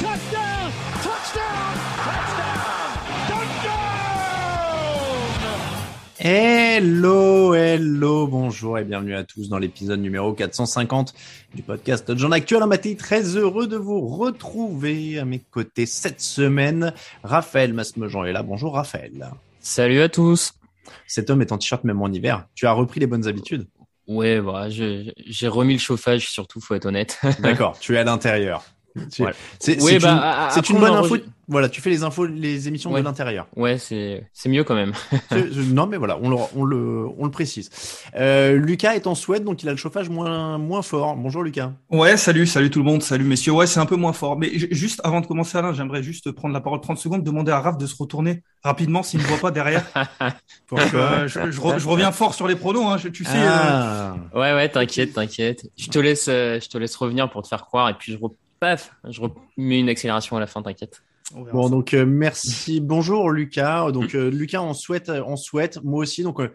Touchdown, touchdown, touchdown, touchdown. Hello, hello, bonjour et bienvenue à tous dans l'épisode numéro 450 du podcast Jean Actuel en matin. Très heureux de vous retrouver à mes côtés cette semaine. Raphaël Masmejean est là. Bonjour Raphaël. Salut à tous. Cet homme est en t-shirt même en hiver. Tu as repris les bonnes habitudes? Ouais, voilà, j'ai remis le chauffage surtout, faut être honnête. D'accord, tu es à l'intérieur. C'est Oui, bah, une, c'est une on bonne info. Voilà, tu fais les infos, les émissions Ouais. de l'intérieur. Ouais, c'est c'est mieux quand même. Non, mais voilà, on le, on le, on le précise. Euh, Lucas est en Suède, donc il a le chauffage moins, moins fort. Bonjour Lucas. Ouais, salut, salut tout le monde, salut messieurs. Ouais, c'est un peu moins fort. Mais ju- juste avant de commencer, Alain, j'aimerais juste prendre la parole 30 secondes, demander à Raph de se retourner rapidement s'il ne voit pas derrière. Euh, je, je re- je reviens fort sur les pronos, hein, je- tu sais. euh, Ah. Ouais, ouais, t'inquiète, t'inquiète. Je te laisse, euh, je te laisse revenir pour te faire croire et puis je. Paf, je remets une accélération à la fin, t'inquiète. Bon, ça. donc euh, merci. Bonjour Lucas. Donc euh, Lucas, on souhaite, on souhaite, moi aussi. Donc euh,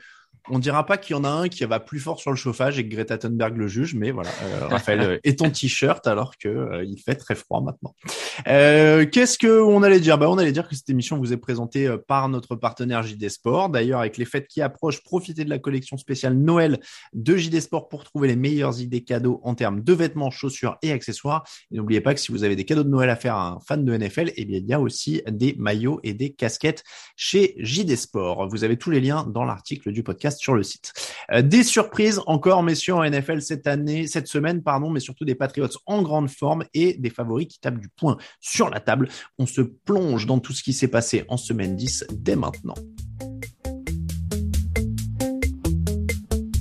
on dira pas qu'il y en a un qui va plus fort sur le chauffage et que Greta Thunberg le juge, mais voilà, euh, Raphaël euh, est en t-shirt alors que euh, il fait très froid maintenant. Euh, Qu'est-ce que on allait dire? Bah, on allait dire que cette émission vous est présentée euh, par notre partenaire JD Sport. D'ailleurs, avec les fêtes qui approchent, profitez de la collection spéciale Noël de JD Sport pour trouver les meilleures idées cadeaux en termes de vêtements, chaussures et accessoires. Et n'oubliez pas que si vous avez des cadeaux de Noël à faire à un fan de NFL, eh bien, il y a aussi des maillots et des casquettes chez JD Sport. Vous avez tous les liens dans l'article du podcast sur le site. Euh, des surprises encore, messieurs, en NFL cette année, cette semaine, pardon, mais surtout des Patriots en grande forme et des favoris qui tapent du poing sur la table. On se plonge dans tout ce qui s'est passé en semaine 10 dès maintenant.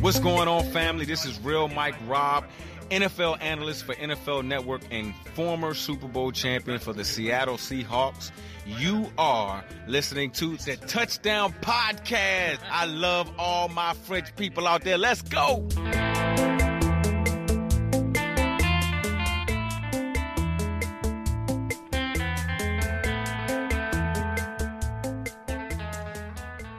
What's going on? This is Real Mike Robb, NFL analyst for NFL Network and former Super Bowl champion for the Seattle Seahawks. You are listening to the Touchdown Podcast. I love all my French people out there. Let's go!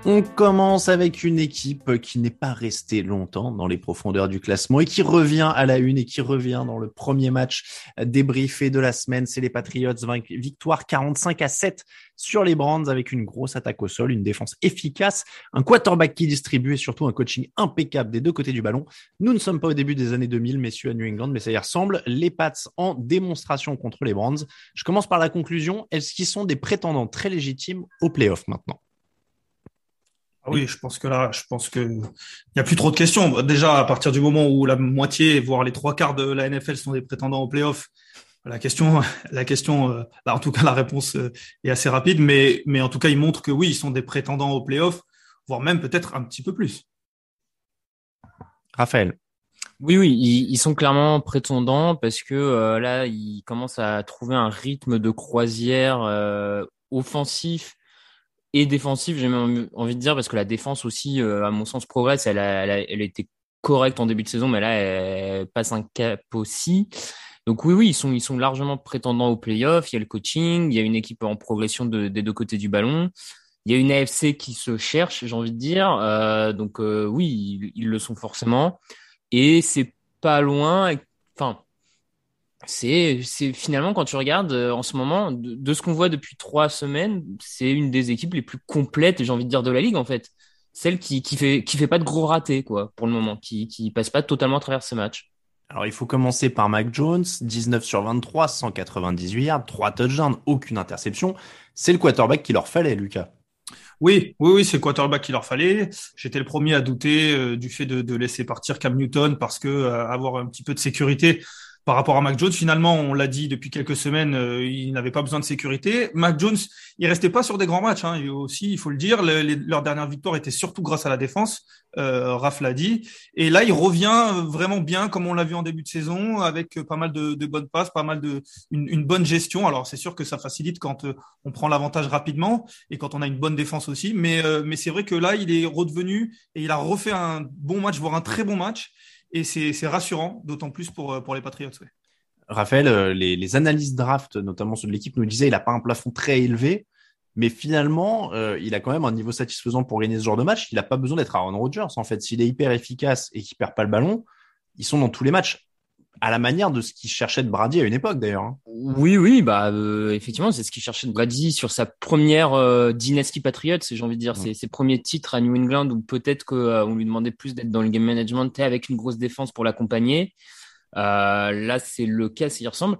On commence avec une équipe qui n'est pas restée longtemps dans les profondeurs du classement et qui revient à la une et qui revient dans le premier match débriefé de la semaine. C'est les Patriots, victoire 45 à 7 sur les Brands avec une grosse attaque au sol, une défense efficace, un quarterback qui distribue et surtout un coaching impeccable des deux côtés du ballon. Nous ne sommes pas au début des années 2000, messieurs, à New England, mais ça y ressemble. Les Pats en démonstration contre les Brands. Je commence par la conclusion. Est-ce qu'ils sont des prétendants très légitimes aux playoffs maintenant? Ah oui, je pense que là, je pense que il y a plus trop de questions. Déjà, à partir du moment où la moitié, voire les trois quarts de la NFL sont des prétendants aux playoffs, la question, la question, euh, bah, en tout cas, la réponse euh, est assez rapide, mais, mais en tout cas, ils montrent que oui, ils sont des prétendants aux playoffs, voire même peut-être un petit peu plus. Raphaël. Oui, oui, ils, ils sont clairement prétendants parce que euh, là, ils commencent à trouver un rythme de croisière euh, offensif et défensive, j'ai même envie de dire, parce que la défense aussi, euh, à mon sens, progresse. Elle a, elle a, elle a été correcte en début de saison, mais là, elle passe un cap aussi. Donc oui, oui, ils sont, ils sont largement prétendants au playoff. Il y a le coaching, il y a une équipe en progression de, des deux côtés du ballon. Il y a une AFC qui se cherche, j'ai envie de dire. Euh, donc euh, oui, ils, ils, le sont forcément. Et c'est pas loin. Enfin, c'est c'est finalement quand tu regardes euh, en ce moment de, de ce qu'on voit depuis trois semaines, c'est une des équipes les plus complètes, j'ai envie de dire, de la ligue en fait. Celle qui qui fait qui fait pas de gros ratés quoi pour le moment, qui qui passe pas totalement à travers ce match. Alors il faut commencer par Mac Jones, 19 sur 23, 198 yards, 3 touchdowns, aucune interception. C'est le quarterback qu'il leur fallait, Lucas. Oui, oui, oui, c'est le quarterback qu'il leur fallait. J'étais le premier à douter euh, du fait de, de, laisser partir Cam Newton parce que euh, avoir un petit peu de sécurité, par rapport à Mac Jones. Finalement, on l'a dit depuis quelques semaines, euh, il n'avait pas besoin de sécurité. Mac Jones, il restait pas sur des grands matchs. Hein. aussi, il faut le dire, les, leur dernière victoire était surtout grâce à la défense. Euh, Raph l'a dit. Et là, il revient vraiment bien, comme on l'a vu en début de saison, avec pas mal de, de bonnes passes, pas mal de une, une bonne gestion. Alors, c'est sûr que ça facilite quand euh, on prend l'avantage rapidement et quand on a une bonne défense aussi. Mais euh, mais c'est vrai que là, il est redevenu et il a refait un bon match, voire un très bon match et c'est rassurant, d'autant plus pour, pour les Patriots. Ouais. Raphaël, euh, les, les, analyses draft, notamment ceux de l'équipe, nous disaient qu'il n'a pas un plafond très élevé, mais finalement, euh, il a quand même un niveau satisfaisant pour gagner ce genre de match. Il n'a pas besoin d'être Aaron Rodgers. En fait, s'il est hyper efficace et qu'il perd pas le ballon, ils sont dans tous les matchs à la manière de ce qu'il cherchait de Brady à une époque d'ailleurs. Hein. Oui, oui, bah euh, effectivement, c'est ce qu'il cherchait de Brady sur sa première euh, dynastie Patriots, j'ai envie de dire, ses, ses, premiers titres à New England où peut-être qu'on euh, lui demandait plus d'être dans le game management et avec une grosse défense pour l'accompagner. Euh, là, c'est le cas, s'il ressemble.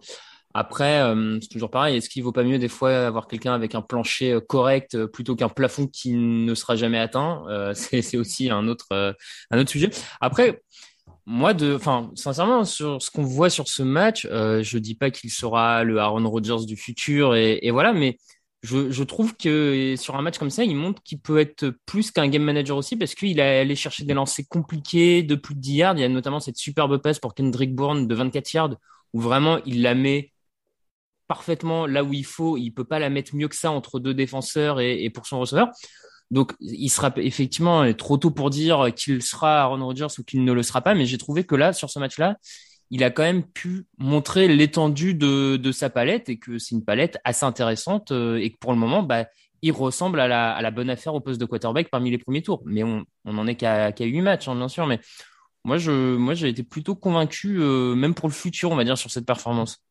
Après, c'est toujours pareil. Est-ce qu'il vaut pas mieux des fois avoir quelqu'un avec un plancher correct plutôt qu'un plafond qui ne sera jamais atteint? C'est aussi un autre un autre sujet. Après, moi, de, enfin, sincèrement, sur ce qu'on voit sur ce match, euh, je dis pas qu'il sera le Aaron Rodgers du futur et, voilà, mais je, trouve que sur un match comme ça, il montre qu'il peut être plus qu'un game manager aussi parce qu'il a allé chercher des lancers compliqués de plus de 10 yards. Il y a notamment cette superbe passe pour Kendrick Bourne de 24 yards où vraiment il la met parfaitement là où il faut. Il peut pas la mettre mieux que ça entre deux défenseurs et pour son receveur. Donc, il sera effectivement trop tôt pour dire qu'il sera Aaron Rodgers ou qu'il ne le sera pas, mais j'ai trouvé que là, sur ce match-là, il a quand même pu montrer l'étendue de, sa palette et que c'est une palette assez intéressante euh, et que pour le moment, bah, il ressemble à la, bonne affaire au poste de quarterback parmi les premiers tours. Mais on, on en est qu'à qu 8 matchs, hein, bien sûr. Mais moi, je, moi, j'ai été plutôt convaincu, euh, même pour le futur, on va dire, sur cette performance.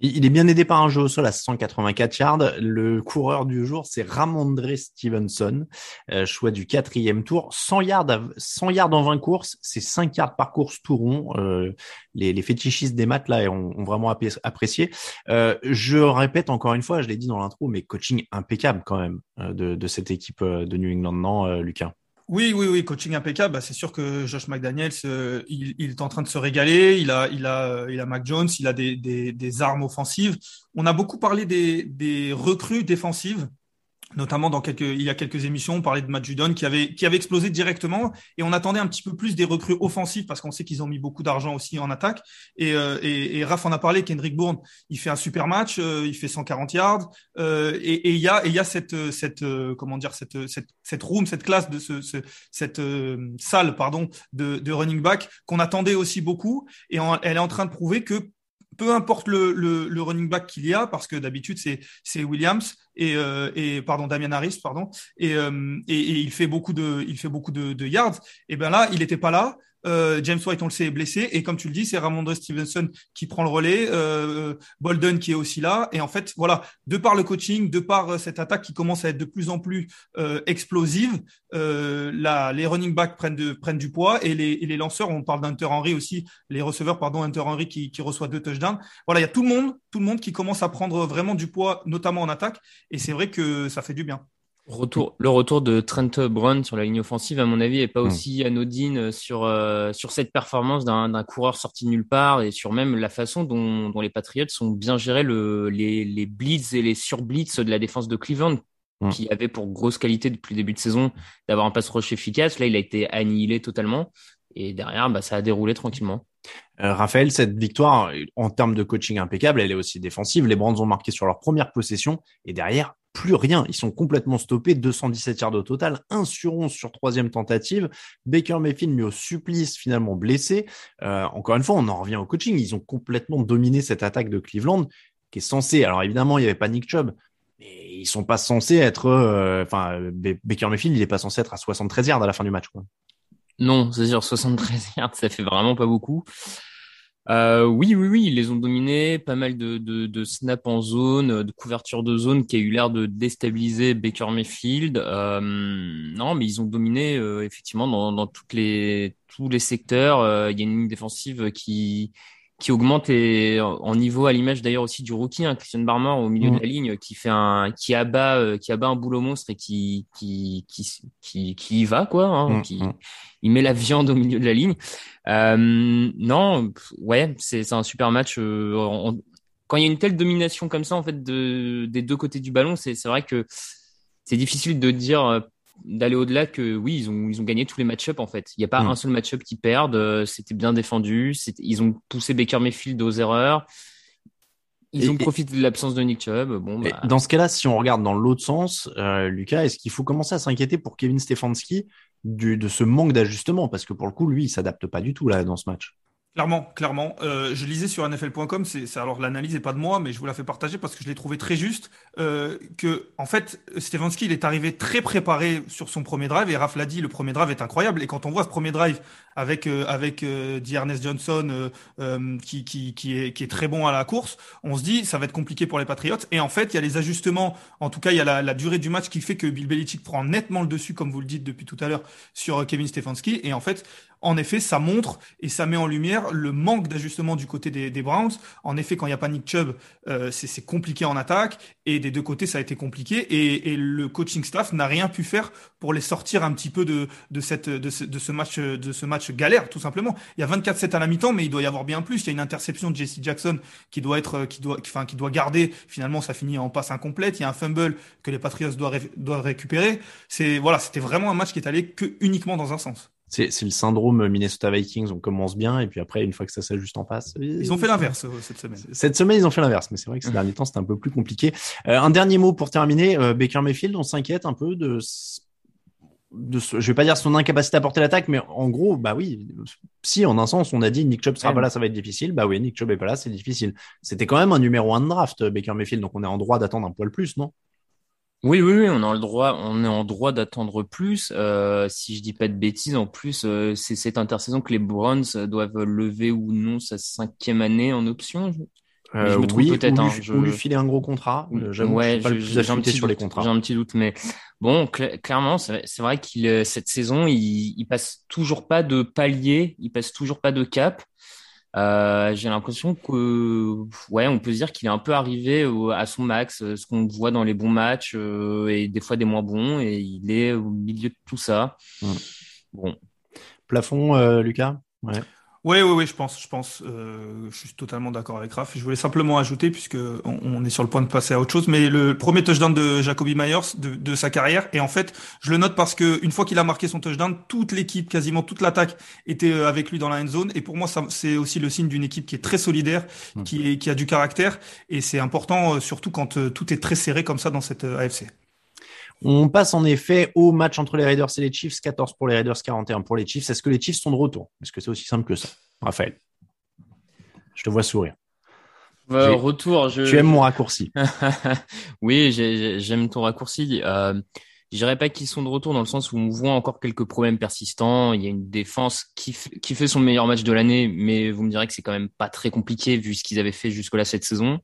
Il est bien aidé par un jeu au sol à 184 yards. Le coureur du jour, c'est Ramondre Stevenson, euh, choix du quatrième tour. 100 yards, 100 yards en 20 courses, c'est 5 yards par course tout rond. Euh, les, fétichistes des maths là ont, vraiment apprécié. Euh, je répète encore une fois, je l'ai dit dans l'intro, mais coaching impeccable quand même euh, de, de, cette équipe de New England, non, Lucas? Oui, oui, oui, coaching impeccable. Bah, c'est sûr que Josh McDaniels, euh, il, est en train de se régaler. Il a, il a, il a Mac Jones, il a des, des, des armes offensives. On a beaucoup parlé des, des recrues défensives notamment dans quelques, il y a quelques émissions, on parlait de Matt Judon qui avait, qui avait explosé directement et on attendait un petit peu plus des recrues offensives parce qu'on sait qu'ils ont mis beaucoup d'argent aussi en attaque. Et, euh, et, et Raph en a parlé, Kendrick Bourne, il fait un super match, euh, il fait 140 yards euh, et, il y a, et y a cette, cette, euh, comment dire, cette, cette, cette room, cette classe de ce, ce cette euh, salle, pardon, de, de running back qu'on attendait aussi beaucoup et elle est en train de prouver que peu importe le, le, le running back qu'il y a, parce que d'habitude c'est Williams et, euh, et pardon Damian Harris pardon et, euh, et, et, il fait beaucoup de il fait beaucoup de, de yards. Et ben là il n'était pas là. Euh, James White, on le sait, est blessé. Et comme tu le dis, c'est Ramondre Stevenson qui prend le relais, euh, Bolden qui est aussi là. Et en fait, voilà, de par le coaching, de par euh, cette attaque qui commence à être de plus en plus euh, explosive, euh, là, les running backs prennent, de, prennent du poids et les, et les lanceurs, on parle d'Hunter Henry aussi, les receveurs, pardon, Hunter Henry qui, qui reçoit deux touchdowns. Voilà, il y a tout le monde, tout le monde qui commence à prendre vraiment du poids, notamment en attaque. Et c'est vrai que ça fait du bien. Retour, le retour de Trent Brown sur la ligne offensive, à mon avis, est pas hmm. aussi anodine sur euh, sur cette performance d'un coureur sorti de nulle part et sur même la façon dont, dont les Patriots ont bien géré le, les, les blitz et les surblitz de la défense de Cleveland, hmm. qui avait pour grosse qualité depuis le début de saison d'avoir un pass rush efficace. Là, il a été annihilé totalement et derrière, bah, ça a déroulé tranquillement. Euh, Raphaël, cette victoire, en termes de coaching impeccable, elle est aussi défensive. Les Brands ont marqué sur leur première possession et derrière, plus rien. Ils sont complètement stoppés. 217 yards au total, 1 sur 11 sur troisième tentative. Baker Mayfield mis au supplice, finalement blessé. Euh, encore une fois, on en revient au coaching. Ils ont complètement dominé cette attaque de Cleveland qui est censée. Alors évidemment, il n'y avait pas Nick Chubb. Mais ils sont pas censés être, euh, enfin, Baker Mayfield, il est pas censé être à 73 yards à la fin du match. Non, c'est sûr, 73 yards, ça fait vraiment pas beaucoup. Euh, oui, oui, oui, ils les ont dominés. Pas mal de, de, snaps en zone, de couverture de zone qui a eu l'air de déstabiliser Baker Mayfield. Euh, non, mais ils ont dominé euh, effectivement dans, toutes les tous les secteurs. Il y a une ligne défensive qui qui augmente et en niveau à l'image d'ailleurs aussi du rookie hein, Christian Barmore au milieu de mm. la ligne qui fait un qui abat euh, qui abat un boulot monstre et qui qui qui qui, qui y va quoi hein, mm, qui mm. il met la viande au milieu de la ligne euh, non ouais c'est c'est un super match euh, quand il y a une telle domination comme ça en fait de des deux côtés du ballon c'est c'est vrai que c'est difficile de dire euh, d'aller au-delà que oui, ils ont, ils ont gagné tous les match-up en fait. Il n'y a pas hmm. un seul match-up qui perdent. Euh, c'était bien défendu. Ils ont poussé Baker Mayfield aux erreurs. Ils ont profité de l'absence de Nick Chubb. Bon, bah... Dans ce cas-là, si on regarde dans l'autre sens, euh, Lucas, est-ce qu'il faut commencer à s'inquiéter pour Kevin Stefanski du, de ce manque d'ajustement? Parce que pour le coup, lui, il s'adapte pas du tout là dans ce match. Clairement, clairement. Euh, je lisais sur NFL.com, c'est alors l'analyse n'est pas de moi, mais je vous la fais partager parce que je l'ai trouvé très juste. Euh, que en fait, Stefanski, il est arrivé très préparé sur son premier drive et Raph l'a dit, le premier drive est incroyable. Et quand on voit ce premier drive avec euh, avec euh, Johnson euh, qui, qui, qui est qui est très bon à la course, on se dit ça va être compliqué pour les Patriots. Et en fait, il y a les ajustements. En tout cas, il y a la, la durée du match qui fait que Bill Belichick prend nettement le dessus, comme vous le dites depuis tout à l'heure, sur Kevin Stefanski. Et en fait, en effet, ça montre et ça met en lumière le manque d'ajustement du côté des, des, Browns. En effet, quand il n'y a pas Nick Chubb, euh, c'est compliqué en attaque et des deux côtés, ça a été compliqué. Et, et le coaching staff n'a rien pu faire pour les sortir un petit peu de, de, cette, de, ce, de ce match, de ce match galère, tout simplement. Il y a 24-7 à la mi-temps, mais il doit y avoir bien plus. Il y a une interception de Jesse Jackson qui doit être, qui doit, enfin, qui doit garder. Finalement, ça finit en passe incomplète. Il y a un fumble que les Patriots doivent, doivent récupérer. C'est voilà, c'était vraiment un match qui est allé que uniquement dans un sens c'est le syndrome Minnesota Vikings. On commence bien et puis après, une fois que ça s'ajuste en passe. Ils ont fait l'inverse euh, cette semaine. Cette semaine, ils ont fait l'inverse, mais c'est vrai que ces derniers temps, c'était un peu plus compliqué. Euh, un dernier mot pour terminer. Euh, Baker Mayfield, on s'inquiète un peu de, de ce, je vais pas dire son incapacité à porter l'attaque, mais en gros, bah oui, si en un sens, on a dit Nick Chubb sera pas là, ça va être difficile. Bah oui, Nick Chubb est pas là, c'est difficile. C'était quand même un numéro un de draft, Baker Mayfield, donc on est en droit d'attendre un poil plus, non? Oui, oui, oui, on a le droit, on est en droit d'attendre plus. Euh, si je dis pas de bêtises, en plus, euh, c'est cette intersaison que les Browns doivent lever ou non sa cinquième année en option. Je, euh, me trompe peut-être. Hein, je... lui filer un gros contrat. J'avoue ouais, j'ai un petit sur les contrats. J'ai un petit doute, mais bon, clairement, c'est vrai qu'il cette saison, il, il passe toujours pas de palier, il passe toujours pas de cap. Euh, j'ai l'impression que, ouais, on peut dire qu'il est un peu arrivé à son max, euh, ce qu'on voit dans les bons matchs euh, et des fois des moins bons, et il est au milieu de tout ça. Bon. Plafond, Lucas? Ouais. Oui, oui, oui, je pense, je pense, euh, je suis totalement d'accord avec Raph. Je voulais simplement ajouter, puisque on, est sur le point de passer à autre chose, mais le premier touchdown de Jacoby Myers de, de sa carrière, et en fait, je le note parce que une fois qu'il a marqué son touchdown, toute l'équipe, quasiment toute l'attaque, était euh, avec lui dans la end zone, et pour moi, c'est aussi le signe d'une équipe qui est très solidaire, mmh. qui, est, qui a du caractère, et c'est important, euh, surtout quand tout est très serré comme ça dans cette AFC. On passe en effet au match entre les Raiders et les Chiefs, 14 pour les Raiders, 41 pour les Chiefs. Est-ce que les Chiefs sont de retour? Est-ce que c'est aussi simple que ça? Raphaël, je te vois sourire. Euh, retour, je... Tu aimes mon raccourci Oui, j'aime ton raccourci. Euh, je dirais pas qu'ils sont de retour dans le sens où on voit encore quelques problèmes persistants. Il y a une défense qui, qui fait son meilleur match de l'année, mais vous me direz que c'est quand même pas très compliqué vu ce qu'ils avaient fait jusque-là cette saison.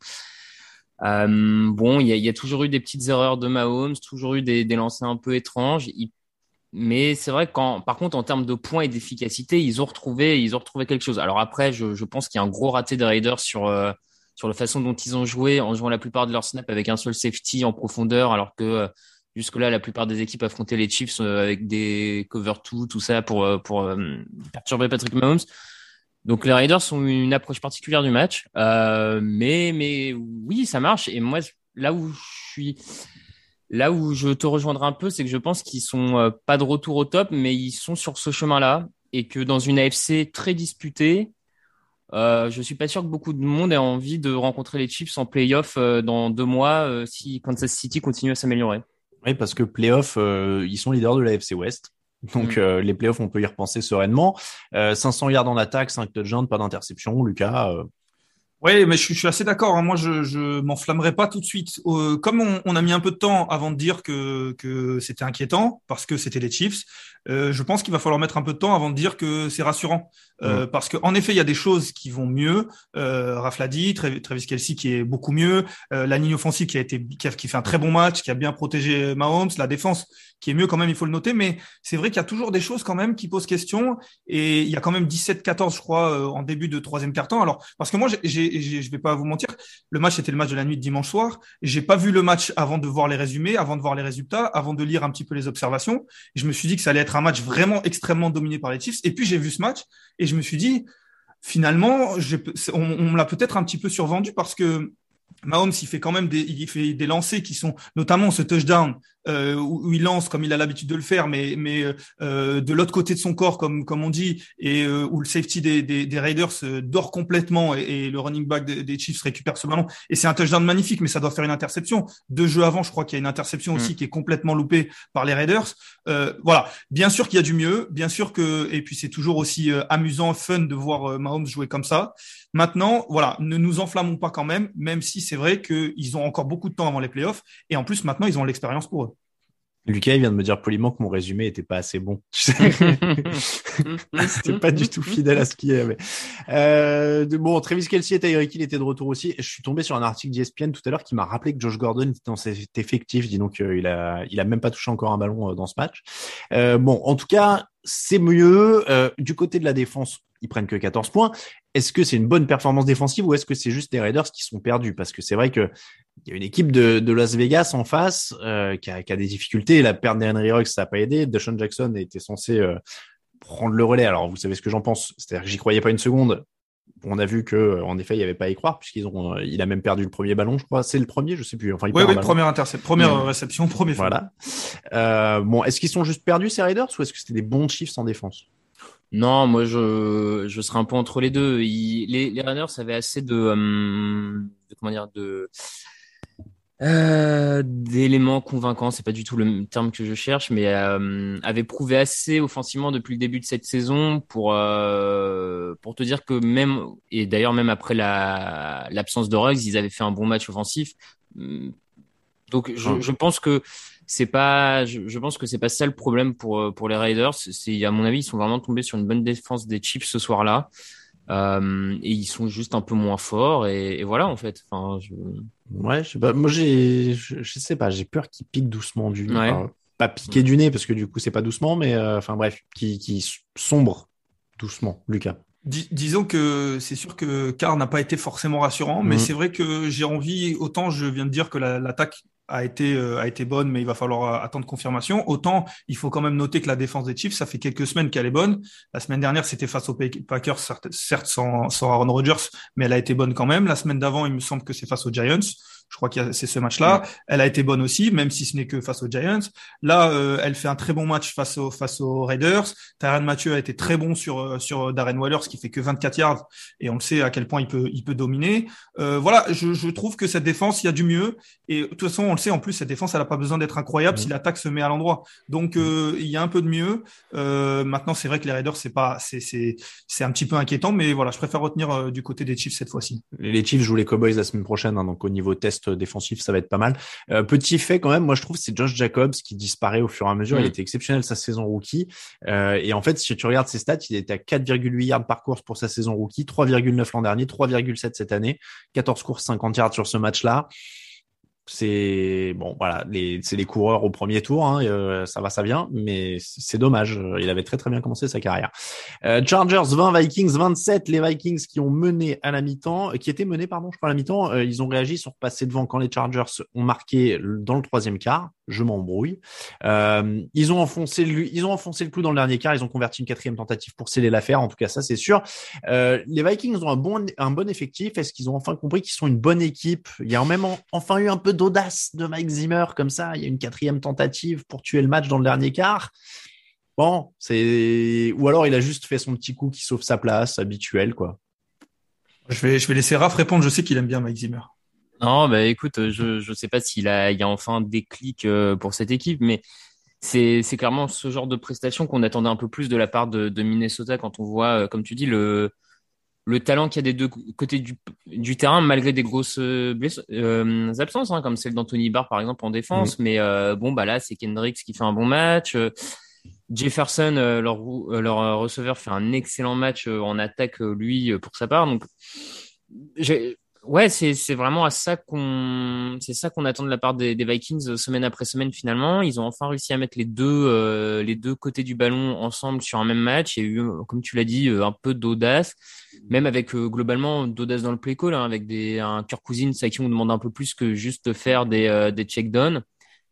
Euh, bon, il y a, y a, toujours eu des petites erreurs de Mahomes, toujours eu des, des lancers un peu étranges. mais c'est vrai qu'en, par contre, en termes de points et d'efficacité, ils ont retrouvé, ils ont retrouvé quelque chose. Alors après, je, je pense qu'il y a un gros raté des Raiders sur euh, sur la façon dont ils ont joué, en jouant la plupart de leurs snaps avec un seul safety en profondeur, alors que euh, jusque-là, la plupart des équipes affrontaient les Chiefs euh, avec des cover two, tout ça pour pour perturber Patrick Mahomes. Donc les Raiders ont une approche particulière du match, euh, mais mais oui, ça marche. Et moi, là où je suis, là où je te rejoindrai un peu, c'est que je pense qu'ils sont euh, pas de retour au top, mais ils sont sur ce chemin-là et que dans une AFC très disputée, Euh, je suis pas sûr que beaucoup de monde ait envie de rencontrer les Chiefs en playoff euh, dans deux mois euh, si Kansas City continue à s'améliorer. Oui, parce que playoff, ils sont leaders de la FC West. Donc Mm. euh, les playoffs, on peut y repenser sereinement. Euh, 500 yards en attaque, 5 touchdowns, pas d'interception. Lucas, euh, Oui, mais je, suis- je suis assez d'accord. hein. Moi, je, je m'enflammerai pas tout de suite. Euh, comme on, on a mis un peu de temps avant de dire que, que c'était inquiétant parce que c'était les Chiefs, euh, je pense qu'il va falloir mettre un peu de temps avant de dire que c'est rassurant. Euh, Parce que en effet, il y a des choses qui vont mieux. Euh, Raph l'a dit, Travis, Kelsey qui est beaucoup mieux, euh, la ligne offensive qui a été qui, a- qui fait un très bon match, qui a bien protégé Mahomes, la défense qui est mieux quand même, il faut le noter. Mais c'est vrai qu'il y a toujours des choses quand même qui posent question. Et il y a quand même 17-14, je crois, euh, en début de troisième quart-temps. Alors, parce que moi, j'ai- je vais pas vous mentir, le match c'était le match de la nuit de dimanche soir. J'ai pas vu le match avant de voir les résumés, avant de voir les résultats, avant de lire un petit peu les observations. Je me suis dit que ça allait être un match vraiment extrêmement dominé par les Chiefs. Et puis j'ai vu ce match et je me suis dit, finalement, on, l'a peut-être un petit peu survendu parce que Mahomes, il fait quand même des, il fait des lancers qui sont, notamment ce touchdown euh, où, où il lance comme il a l'habitude de le faire, mais mais euh, de l'autre côté de son corps, comme comme on dit, et euh, où le safety des, des, des Raiders euh, dort complètement et, et le running back des, des Chiefs récupère ce ballon. Et c'est un touchdown magnifique, mais ça doit faire une interception. Deux jeux avant, je crois qu'il y a une interception aussi qui est complètement loupée par les Raiders. Euh, voilà, bien sûr qu'il y a du mieux, bien sûr que, et puis c'est toujours aussi euh, amusant, fun de voir euh, Mahomes jouer comme ça. Maintenant, voilà, ne nous enflammons pas quand même, même si c'est vrai qu'ils ont encore beaucoup de temps avant les playoffs. Et en plus, maintenant, ils ont l'expérience pour eux. Lucas il vient de me dire poliment que mon résumé était pas assez bon. C'était pas du tout fidèle à ce qu'il y avait. Euh, bon, Travis Kelsey et Tyreek Hill étaient de retour aussi. Je suis tombé sur un article d'ESPN tout à l'heure qui m'a rappelé que Josh Gordon était dans cet effectif. Dis donc, euh, il a, il a même pas touché encore un ballon euh, dans ce match. Euh, bon, en tout cas, c'est mieux. Euh, du côté de la défense, ils prennent que 14 points. Est-ce que c'est une bonne performance défensive ou est-ce que c'est juste les Raiders qui sont perdus? Parce que c'est vrai que il y a une équipe de, de Las Vegas en face euh, qui, a, qui a des difficultés. La perte d'Henry Ruggs, ça n'a pas aidé. Deshaun Jackson était censé euh, prendre le relais. Alors, vous savez ce que j'en pense. C'est-à-dire que j'y croyais pas une seconde. On a vu que, euh, en effet, il n'y avait pas à y croire puisqu'ils ont, euh, il a même perdu le premier ballon, je crois. C'est le premier, je sais plus. Enfin, il Oui, oui, première interception, première Ouais. réception, premier. Voilà. Euh, bon, est-ce qu'ils sont juste perdus ces Raiders ou est-ce que c'était des bons chiffres en défense? Non, moi je je serais un peu entre les deux. Il- les les Raiders avaient assez de, hum, de comment dire de euh, d'éléments convaincants. C'est pas du tout le terme que je cherche, mais euh, avaient prouvé assez offensivement depuis le début de cette saison pour euh, pour te dire que même et d'ailleurs même après la l'absence de Ruggs, ils avaient fait un bon match offensif. Hum, Donc je, je pense que c'est pas je, je pense que c'est pas ça le problème pour euh, pour les Raiders c'est à mon avis ils sont vraiment tombés sur une bonne défense des Chiefs ce soir-là euh, et ils sont juste un peu moins forts et, et voilà en fait enfin je... Ouais, je sais pas. Moi, j'ai, je, je sais pas. J'ai peur qu'ils piquent doucement du nez. Ouais. Enfin, pas piquer du nez parce que du coup, c'est pas doucement, mais euh, enfin bref, qui, qui sombre doucement, Lucas. Dis- disons que c'est sûr que Carr n'a pas été forcément rassurant, mais Mhm. c'est vrai que j'ai envie, autant je viens de dire que la- l'attaque a été, euh, a été bonne, mais il va falloir euh, attendre confirmation, autant il faut quand même noter que la défense des Chiefs, ça fait quelques semaines qu'elle est bonne. La semaine dernière, c'était face aux Pa- Packers, certes sans, sans Aaron Rodgers, mais elle a été bonne quand même. La semaine d'avant, il me semble que c'est face aux Giants. Je crois que c'est ce match-là. Elle a été bonne aussi, même si ce n'est que face aux Giants. Là, euh, elle fait un très bon match face aux, face aux Raiders. Tyrann Mathieu a été très bon sur, euh, sur Darren Waller, ce qui fait que 24 yards. Et on le sait à quel point il peut, il peut dominer. Euh, voilà, je, je trouve que cette défense, il y a du mieux. Et de toute façon, on le sait, en plus, cette défense, elle n'a pas besoin d'être incroyable si l'attaque se met à l'endroit. Donc, euh, il y a un peu de mieux. Euh, maintenant, c'est vrai que les Raiders, c'est pas, c'est, c'est, c'est un petit peu inquiétant, mais voilà, je préfère retenir euh, du côté des Chiefs cette fois-ci. Les Chiefs jouent les Cowboys la semaine prochaine, hein, donc au niveau test défensif, ça va être pas mal. Euh, petit fait quand même, moi je trouve c'est Josh Jacobs qui disparaît au fur et à mesure. Il était exceptionnel sa saison rookie. Euh, et en fait, si tu regardes ses stats, il était à 4,8 yards par course pour sa saison rookie, 3,9 l'an dernier, 3,7 cette année, 14 courses, 50 yards sur ce match-là. C'est bon, voilà, les, c'est les coureurs au premier tour, hein, euh, ça va, ça vient, mais c'est dommage. Il avait très très bien commencé sa carrière. Euh, Chargers 20, Vikings 27. Les Vikings qui ont mené à la mi-temps, qui étaient menés, pardon, je crois à la mi-temps, euh, ils ont réagi, sont repassés devant quand les Chargers ont marqué dans le troisième quart. Je m'embrouille. Euh, ils ont enfoncé le, ils ont enfoncé le clou dans le dernier quart. Ils ont converti une quatrième tentative pour sceller l'affaire. En tout cas, ça c'est sûr. Euh, les Vikings ont un bon, un bon effectif. Est-ce qu'ils ont enfin compris qu'ils sont une bonne équipe? Il y a même en- enfin eu un peu d'audace de Mike Zimmer comme ça. Il y a une quatrième tentative pour tuer le match dans le dernier quart. Bon, c'est ou alors il a juste fait son petit coup qui sauve sa place habituel quoi. Je vais, je vais laisser Raph répondre. Je sais qu'il aime bien Mike Zimmer. Non, bah écoute, je je sais pas s'il a il y a enfin des clics euh, pour cette équipe, mais c'est c'est clairement ce genre de prestation qu'on attendait un peu plus de la part de, de Minnesota quand on voit, euh, comme tu dis, le le talent qu'il y a des deux côtés du, du terrain, malgré des grosses euh, absences, hein, comme celle d'Anthony Barr par exemple en défense. Mm. Mais bon, bah là, c'est Kendricks qui fait un bon match. Jefferson, leur, leur receveur, fait un excellent match en attaque, lui, pour sa part. Donc, j'ai ouais, c'est c'est vraiment à ça qu'on c'est ça qu'on attend de la part des, des, Vikings euh, semaine après semaine finalement. Ils ont enfin réussi à mettre les deux euh, les deux côtés du ballon ensemble sur un même match. Il y a eu, comme tu l'as dit, euh, un peu d'audace, même avec globalement d'audace dans le play call, hein, avec des un Kirk Cousins à qui on demande un peu plus que juste faire des des check downs.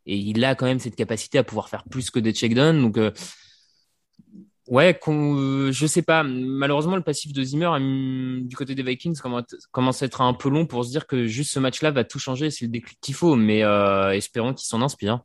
Et il a quand même cette capacité à pouvoir faire plus que des check downs. Donc Ouais, euh, je sais pas. Malheureusement, le passif de Zimmer du côté des Vikings commence à être un peu long pour se dire que juste ce match-là va tout changer. C'est le déclic qu'il faut, mais euh, espérons qu'il s'en inspire.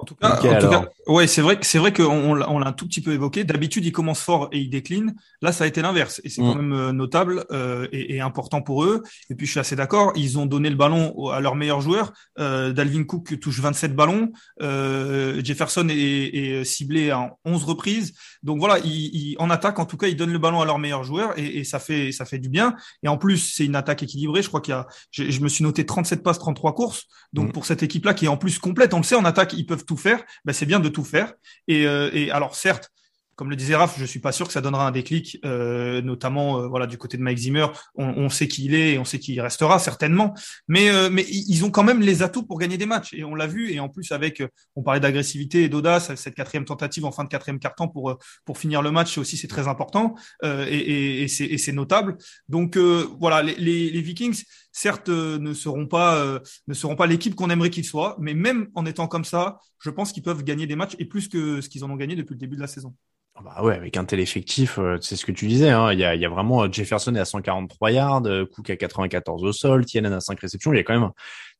En tout cas, en tout cas ouais, c'est vrai, c'est vrai qu'on on, l'a un tout petit peu évoqué. D'habitude, il commence fort et il décline. Là, ça a été l'inverse, et c'est quand mm. même euh, notable euh, et, et, important pour eux. Et puis, je suis assez d'accord. Ils ont donné le ballon à leur meilleur joueur. Euh, Dalvin Cook touche 27 ballons. Euh, Jefferson est, est, ciblé en 11 reprises. Donc voilà, il, en attaque, en tout cas, ils donnent le ballon à leur meilleur joueur et, et ça fait ça fait du bien. Et en plus, c'est une attaque équilibrée. Je crois qu'il y a, je, me suis noté 37 passes, 33 courses. Donc mm. pour cette équipe-là qui est en plus complète, on le sait, en attaque, ils peuvent tout faire, ben c'est bien de tout faire. Et, euh, et alors certes, comme le disait Raph, je suis pas sûr que ça donnera un déclic, euh, notamment euh, voilà du côté de Mike Zimmer. On, sait qui il est et on sait qui il restera certainement, mais euh, mais ils ont quand même les atouts pour gagner des matchs et on l'a vu et en plus avec, on parlait d'agressivité et d'audace, cette quatrième tentative en fin de quatrième quart-temps pour pour finir le match aussi c'est très important et, et, et c'est notable. Donc voilà les, Vikings certes ne seront pas ne seront pas l'équipe qu'on aimerait qu'ils soient, mais même en étant comme ça, je pense qu'ils peuvent gagner des matchs et plus que ce qu'ils en ont gagné depuis le début de la saison. Bah ouais, avec un tel effectif, euh, c'est ce que tu disais. Hein, il, y a, il y a vraiment euh, Jefferson est à 143 yards, euh, Cook à 94 au sol, Tienen à 5 réceptions. Il y a quand même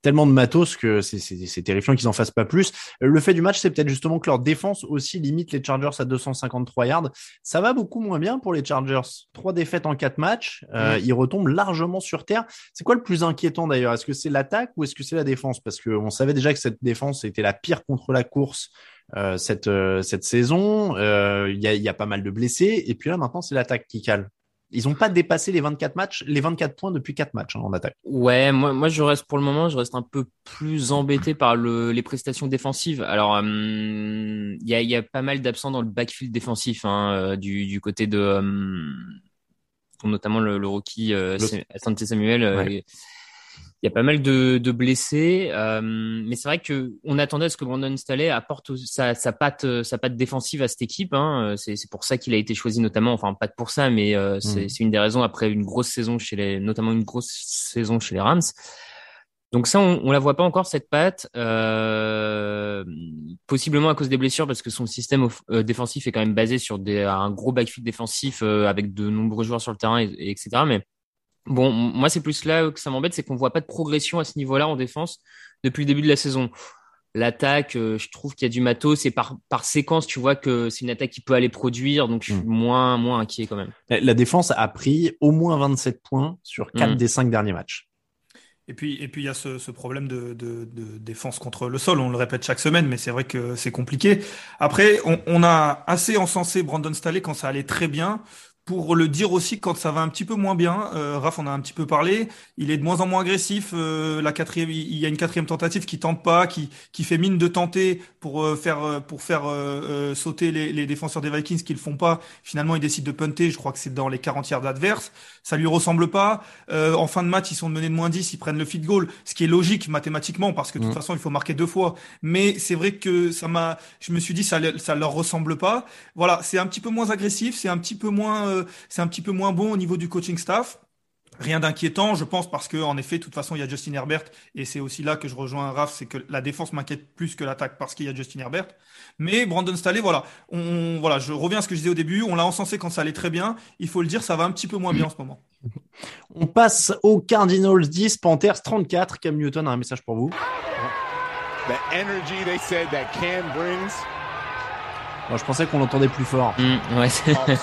tellement de matos que c'est terrifiant qu'ils en fassent pas plus. Le fait du match, c'est peut-être justement que leur défense aussi limite les Chargers à 253 yards. Ça va beaucoup moins bien pour les Chargers. Trois défaites en quatre matchs, euh, ils retombent largement sur terre. C'est quoi le plus inquiétant d'ailleurs? Est-ce que c'est l'attaque ou est-ce que c'est la défense? Parce qu'on savait déjà que cette défense était la pire contre la course euh, cette euh, cette saison. Euh, il y, a, y a pas mal de blessés et puis là maintenant c'est l'attaque qui cale. Ils n'ont pas dépassé les 24 matchs, les 24 points depuis 4 matchs hein, en attaque. Ouais, moi, moi je reste pour le moment, je reste un peu plus embêté par le, les prestations défensives. Alors, hum, il y, a, y, a, pas mal d'absents dans le backfield défensif hein, du, du, côté de notamment le, le rookie euh, Samuel il y a pas mal de, de blessés, euh, mais c'est vrai que on attendait à ce que Brandon Staley apporte sa, sa patte, sa patte défensive à cette équipe. Hein. C'est, c'est pour ça qu'il a été choisi notamment, enfin pas pour ça, mais euh, c'est, mm. c'est une des raisons après une grosse saison chez les, notamment une grosse saison chez les Rams. Donc ça, on, on la voit pas encore cette patte, euh, possiblement à cause des blessures parce que son système euh, défensif est quand même basé sur des, un gros backfield défensif euh, avec de nombreux joueurs sur le terrain, et, etc. Mais Bon, moi, c'est plus là que ça m'embête, c'est qu'on voit pas de progression à ce niveau-là en défense depuis le début de la saison. L'attaque, euh, je trouve qu'il y a du matos et par, par séquence, tu vois que c'est une attaque qui peut aller produire, donc je suis hmm. moins, moins inquiet quand même. La défense a pris au moins 27 points sur 4 hmm. des 5 derniers matchs. Et puis, et puis il y a ce, ce problème de, de, de, défense contre le sol. On le répète chaque semaine, mais c'est vrai que c'est compliqué. Après, on, on, a assez encensé Brandon Staley quand ça allait très bien pour le dire aussi quand ça va un petit peu moins bien. Euh, Raph en a un petit peu parlé. Il est de moins en moins agressif. Euh, la quatrième, il y a une quatrième tentative qui tente pas, qui qui fait mine de tenter pour euh, faire euh, pour faire sauter les, les, défenseurs des Vikings qui le font pas. Finalement, il décide de punter. Je crois que c'est dans les 40 yards adverses. Ça lui ressemble pas. en fin de match, ils sont menés de moins 10, ils prennent le feed goal, ce qui est logique mathématiquement parce que de toute mm. façon, il faut marquer deux fois. Mais c'est vrai que ça m'a, je me suis dit ça ça leur ressemble pas. Voilà, c'est un petit peu moins agressif, c'est un petit peu moins c'est un petit peu moins bon au niveau du coaching staff. Rien d'inquiétant, je pense, parce que en effet, de toute façon, il y a Justin Herbert, et c'est aussi là que je rejoins Raph, c'est que la défense m'inquiète plus que l'attaque parce qu'il y a Justin Herbert. Mais Brandon Staley, voilà, on, voilà, je reviens à ce que je disais au début, on l'a encensé quand ça allait très bien. Il faut le dire, ça va un petit peu moins bien en ce moment. On passe aux Cardinals 10, Panthers 34. Cam Newton a un message pour vous. The energy they said that Cam brings Je pensais qu'on l'entendait plus fort. Mm, ouais.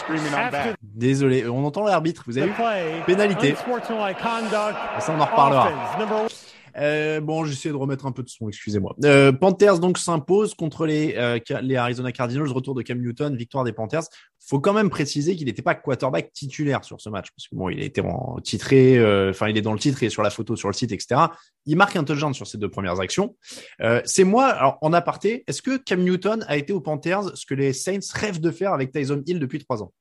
Désolé, on entend l'arbitre, vous avez vu Pénalité. Ça, on en reparlera. Euh, bon, j'essaie de remettre un peu de son, excusez-moi. Euh, Panthers donc s'impose contre les, euh, les Arizona Cardinals, retour de Cam Newton, victoire des Panthers. Faut quand même préciser qu'il n'était pas quarterback titulaire sur ce match, parce que bon, il a été en titré, enfin, il est dans le titre et sur la photo sur le site, etc. Il marque un touchdown sur ses deux premières actions. C'est moi, alors en aparté, est-ce que Cam Newton a été aux Panthers ce que les Saints rêvent de faire avec Tyson Hill depuis trois ans?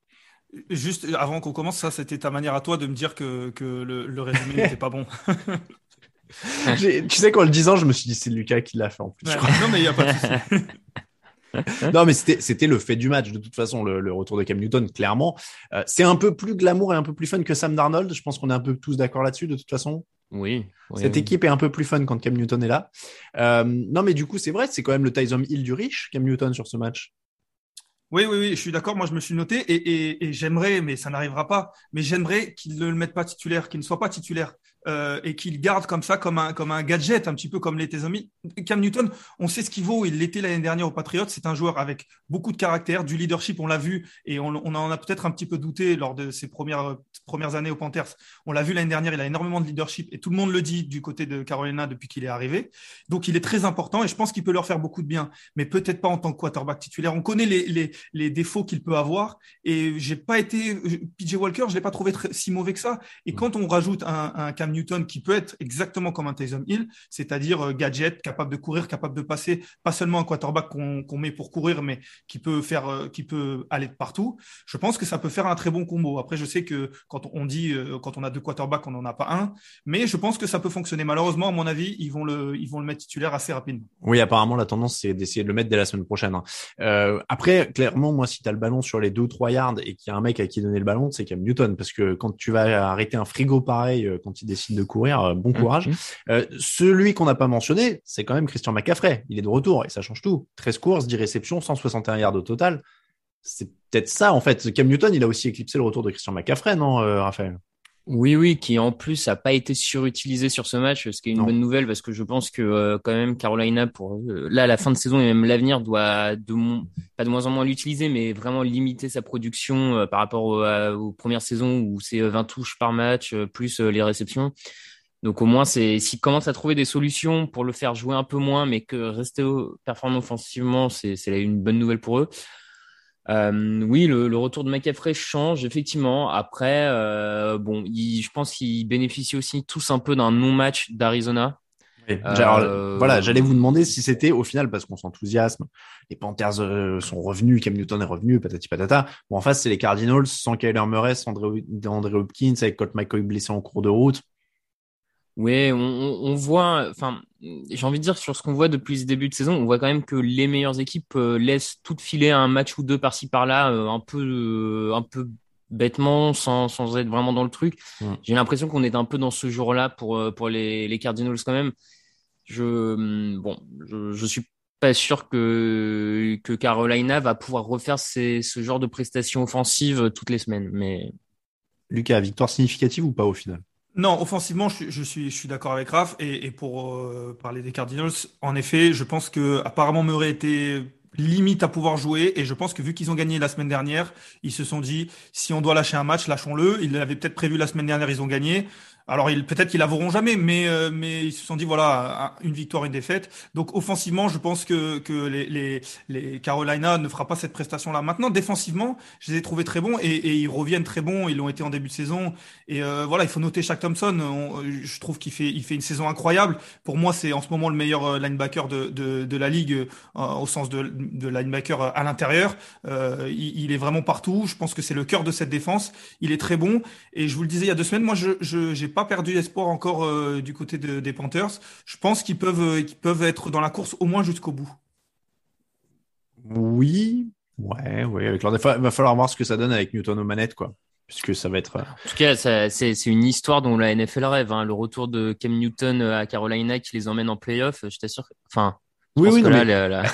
Juste avant qu'on commence, ça, c'était ta manière à toi de me dire que, que le, le résumé n'était pas bon. tu sais, qu'en le disant, je me suis dit, c'est Lucas qui l'a fait en plus. non, mais il n'y a pas de souci. non, mais c'était, c'était le fait du match. De toute façon, le, le retour de Cam Newton, clairement. Euh, c'est un peu plus glamour et un peu plus fun que Sam Darnold. Je pense qu'on est un peu tous d'accord là-dessus, de toute façon. Oui. oui Cette oui. équipe est un peu plus fun quand Cam Newton est là. Euh, non, mais du coup, c'est vrai, c'est quand même le Tyson Hill du riche, Cam Newton, sur ce match. Oui, oui, oui, je suis d'accord. Moi, je me suis noté et, et, et j'aimerais, mais ça n'arrivera pas, mais j'aimerais qu'il ne le mette pas titulaire, qu'il ne soit pas titulaire euh, et qu'il garde comme ça, comme un, comme un gadget, un petit peu comme l'était Zombie. Cam Newton, on sait ce qu'il vaut. Il l'était l'année dernière aux Patriots. C'est un joueur avec beaucoup de caractère, du leadership. On l'a vu et on, on en a peut-être un petit peu douté lors de ses premières, premières années aux Panthers. On l'a vu l'année dernière. Il a énormément de leadership et tout le monde le dit du côté de Carolina depuis qu'il est arrivé. Donc, il est très important et je pense qu'il peut leur faire beaucoup de bien, mais peut-être pas en tant que quarterback titulaire. On connaît les, les, les défauts qu'il peut avoir et j'ai pas été PJ Walker, je l'ai pas trouvé très, si mauvais que ça. Et quand on rajoute un, un Cam Newton qui peut être exactement comme un Taysom Hill, c'est-à-dire euh, gadget, capable de courir, capable de passer, pas seulement un quarterback qu'on qu met pour courir, mais qui peut faire, euh, qui peut aller de partout. Je pense que ça peut faire un très bon combo. Après, je sais que quand on dit, euh, quand on a deux quarterbacks, on n'en a pas un, mais je pense que ça peut fonctionner. Malheureusement, à mon avis, ils vont le, ils vont le mettre titulaire assez rapidement. Oui, apparemment, la tendance, c'est d'essayer de le mettre dès la semaine prochaine. Hein. Après, clairement, moi, si tu as le ballon sur les deux trois yards et qu'il y a un mec à qui donner le ballon, c'est Cam Newton. Parce que quand tu vas arrêter un frigo pareil, quand il décide de courir, bon courage. Mmh. Euh, celui qu'on n'a pas mentionné, c'est quand même Christian McCaffrey. Il est de retour et ça change tout. 13 courses, 10 réceptions, 161 yards au total. C'est peut-être ça, en fait. Cam Newton, il a aussi éclipsé le retour de Christian McCaffrey, non, euh, Raphaël? Oui, oui, qui en plus a pas été surutilisé sur ce match, ce qui est une non. bonne nouvelle parce que je pense que euh, quand même Carolina pour euh, là la fin de saison et même l'avenir doit de mon, pas de moins en moins l'utiliser, mais vraiment limiter sa production euh, par rapport au, aux premières saisons où c'est 20 touches par match plus les réceptions. Donc au moins c'est s'ils commencent à trouver des solutions pour le faire jouer un peu moins, mais que rester performant offensivement, c'est c'est une bonne nouvelle pour eux. Euh, oui, le, le, retour de McCaffrey change effectivement. Après, euh, bon, il, je pense qu'ils bénéficient aussi tous un peu d'un non-match d'Arizona. Oui. Euh, voilà, j'allais vous demander si c'était au final parce qu'on s'enthousiasme. Les Panthers sont revenus, Cam Newton est revenu, patati patata. Bon, en face, c'est les Cardinals sans Kyler Murray, sans André, André Hopkins, avec Colt McCoy blessé en cours de route. Oui, on, on voit, enfin, j'ai envie de dire sur ce qu'on voit depuis ce début de saison, on voit quand même que les meilleures équipes euh, laissent tout filer un match ou deux par-ci par-là, euh, un peu, euh, un peu bêtement, sans, sans être vraiment dans le truc. J'ai l'impression qu'on est un peu dans ce jour-là pour pour les, les Cardinals quand même. Je, bon, je, je suis pas sûr que que Carolina va pouvoir refaire ces, ce genre de prestations offensives toutes les semaines, mais. Lucas, victoire significative ou pas au final? Non, offensivement, je, suis, je suis d'accord avec Raph. Et, et pour euh, parler des Cardinals, en effet, je pense que apparemment Murray était limite à pouvoir jouer. Et je pense que vu qu'ils ont gagné la semaine dernière, ils se sont dit si on doit lâcher un match, lâchons-le. Ils l'avaient peut-être prévu la semaine dernière, ils ont gagné. Alors peut-être qu'ils l'avoueront jamais, mais euh, mais ils se sont dit voilà une victoire une défaite. Donc offensivement, je pense que que les les, les Carolina ne fera pas cette prestation là. Maintenant défensivement, je les ai trouvés très bons et, et ils reviennent très bons. Ils l'ont été en début de saison et euh, voilà il faut noter Shaq Thompson. On, je trouve qu'il fait il fait une saison incroyable. Pour moi c'est en ce moment le meilleur linebacker de de, de la ligue euh, au sens de de linebacker à l'intérieur. Euh, il, il, est vraiment partout. Je pense que c'est le cœur de cette défense. Il est très bon et je vous le disais il y a deux semaines, moi je je pas perdu espoir encore euh, du côté de, des Panthers. Je pense qu'ils peuvent, euh, qu'ils peuvent être dans la course au moins jusqu'au bout. Oui, ouais, ouais. Avec leur il va falloir voir ce que ça donne avec Newton aux manettes, quoi. Puisque ça va être. En tout cas, c'est une histoire dont la NFL rêve. Hein. Le retour de Cam Newton à Carolina qui les emmène en playoff, je t'assure. Enfin, oui, oui, non, là, là, là...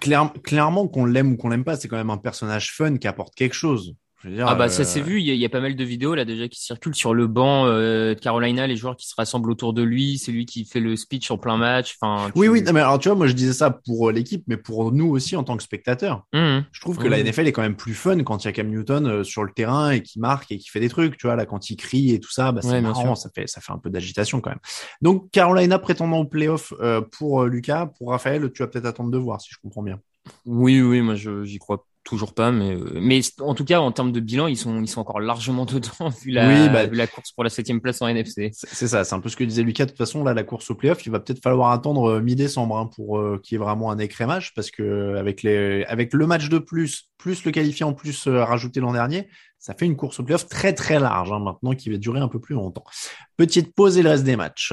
clair, clairement qu'on l'aime ou qu'on l'aime pas, c'est quand même un personnage fun qui apporte quelque chose. Dire, ah bah ça euh, s'est vu, il y, a- il y a pas mal de vidéos là déjà qui circulent sur le banc euh, de Carolina, les joueurs qui se rassemblent autour de lui, c'est lui qui fait le speech en plein match. Enfin, Oui, tu- oui, non, mais alors tu vois, moi je disais ça pour euh, l'équipe, mais pour nous aussi en tant que spectateurs. Mhm. Je trouve que la NFL est quand même plus fun quand il y a Cam Newton euh, sur le terrain et qui marque et qui fait des trucs, tu vois, là quand il crie et tout ça, bah, c'est Ouais, marrant, ça fait ça fait un peu d'agitation quand même. Donc Carolina prétendant au playoff euh, pour euh, Lucas, pour Raphaël, tu vas peut-être attendre de voir si je comprends bien. Oui, oui, moi je j'y crois toujours pas, mais euh, mais en tout cas en termes de bilan, ils sont ils sont encore largement dedans vu la Oui, bah- vu la course pour la septième place en NFC. C'est ça, c'est un peu ce que disait Lucas. De toute façon, là, la course au playoff, il va peut-être falloir attendre euh, mi-décembre hein, pour euh, qu'il y ait vraiment un écrémage, parce que avec les, avec le match de plus, plus le qualifié en plus euh, rajouté l'an dernier, ça fait une course au playoff très très large hein, maintenant qui va durer un peu plus longtemps. Petite pause et le reste des matchs.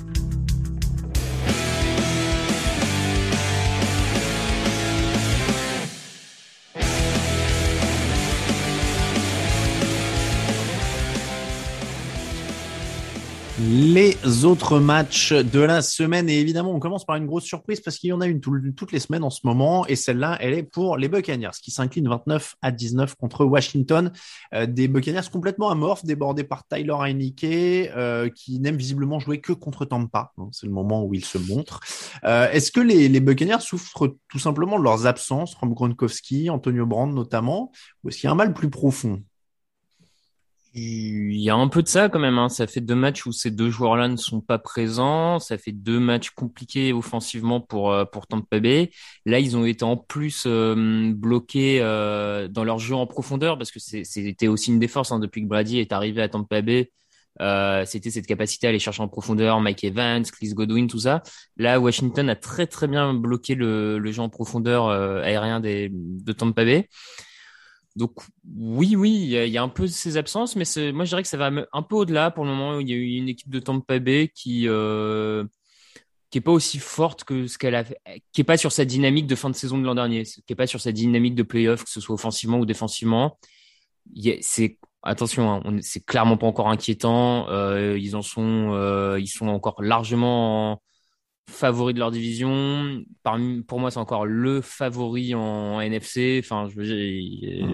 Les autres matchs de la semaine, et évidemment, on commence par une grosse surprise parce qu'il y en a une tout- toutes les semaines en ce moment, et celle-là, elle est pour les Buccaneers, qui s'inclinent 29 à 19 contre Washington. Euh, des Buccaneers complètement amorphes, débordés par Tyler Heineke, euh, qui n'aime visiblement jouer que contre Tampa. C'est le moment où il se montre. Euh, Est-ce que les, les Buccaneers souffrent tout simplement de leurs absences, Rom Gronkowski, Antonio Brand notamment, ou est-ce qu'il y a un mal plus profond? Il y a un peu de ça quand même. Hein. Ça fait deux matchs où ces deux joueurs-là ne sont pas présents. Ça fait deux matchs compliqués offensivement pour euh, pour Tampa Bay. Là, ils ont été en plus euh, bloqués euh, dans leur jeu en profondeur parce que c'était aussi une des forces hein, depuis que Brady est arrivé à Tampa Bay. Euh, c'était cette capacité à aller chercher en profondeur, Mike Evans, Chris Godwin, tout ça. Là, Washington a très très bien bloqué le, le jeu en profondeur euh, aérien des, de Tampa Bay. Donc oui, oui, il y a, un peu ces absences, mais moi je dirais que ça va un peu au-delà pour le moment. Il y a eu une équipe de Tampa Bay qui euh, qui est pas aussi forte que ce qu'elle a qui est pas sur sa dynamique de fin de saison de l'an dernier, qui est pas sur sa dynamique de playoff, que ce soit offensivement ou défensivement. C'est attention, hein, c'est clairement pas encore inquiétant. Euh, ils en sont, euh, ils sont encore largement en- favoris de leur division. Parmi, pour moi, c'est encore le favori en NFC. Enfin, je veux dire,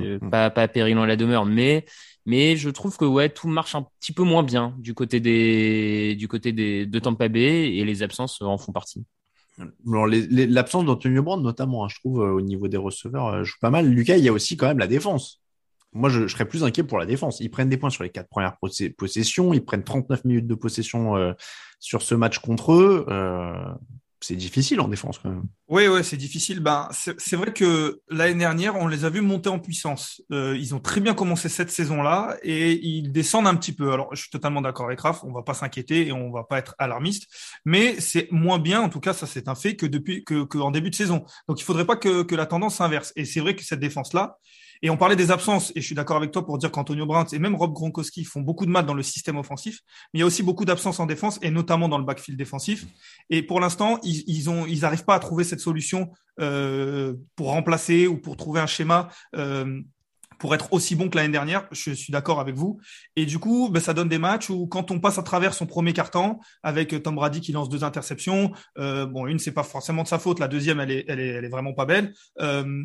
euh, Mhm. pas, pas péril en la demeure, mais, mais je trouve que ouais, tout marche un petit peu moins bien du côté des, du côté des, de Tampa Bay et les absences en font partie. L'absence d'Antonio Brand, notamment, hein, je trouve, euh, au niveau des receveurs, euh, joue pas mal. Lucas, il y a aussi quand même la défense. Moi, je, serais plus inquiet pour la défense. Ils prennent des points sur les quatre premières possessions. Ils prennent 39 minutes de possession euh, sur ce match contre eux. Euh, c'est difficile en défense, quand même. Oui, ouais, c'est difficile. Ben, c'est vrai que l'année dernière, on les a vus monter en puissance. Euh, ils ont très bien commencé cette saison-là et ils descendent un petit peu. Alors, je suis totalement d'accord avec Raph. On va pas s'inquiéter et on va pas être alarmiste, mais c'est moins bien. En tout cas, ça c'est un fait que depuis que en début de saison. Donc, il faudrait pas que, que la tendance s'inverse. Et c'est vrai que cette défense-là. Et on parlait des absences, et je suis d'accord avec toi pour dire qu'Antonio Brown et même Rob Gronkowski font beaucoup de mal dans le système offensif, mais il y a aussi beaucoup d'absences en défense, et notamment dans le backfield défensif. Et pour l'instant, ils, ont, ils pas à trouver cette solution euh, pour remplacer ou pour trouver un schéma euh, pour être aussi bon que l'année dernière. Je suis d'accord avec vous. Et du coup, ben, ça donne des matchs où quand on passe à travers son premier carton avec Tom Brady qui lance deux interceptions, euh, bon, une c'est pas forcément de sa faute, la deuxième elle est, elle est, elle est vraiment pas belle. Euh,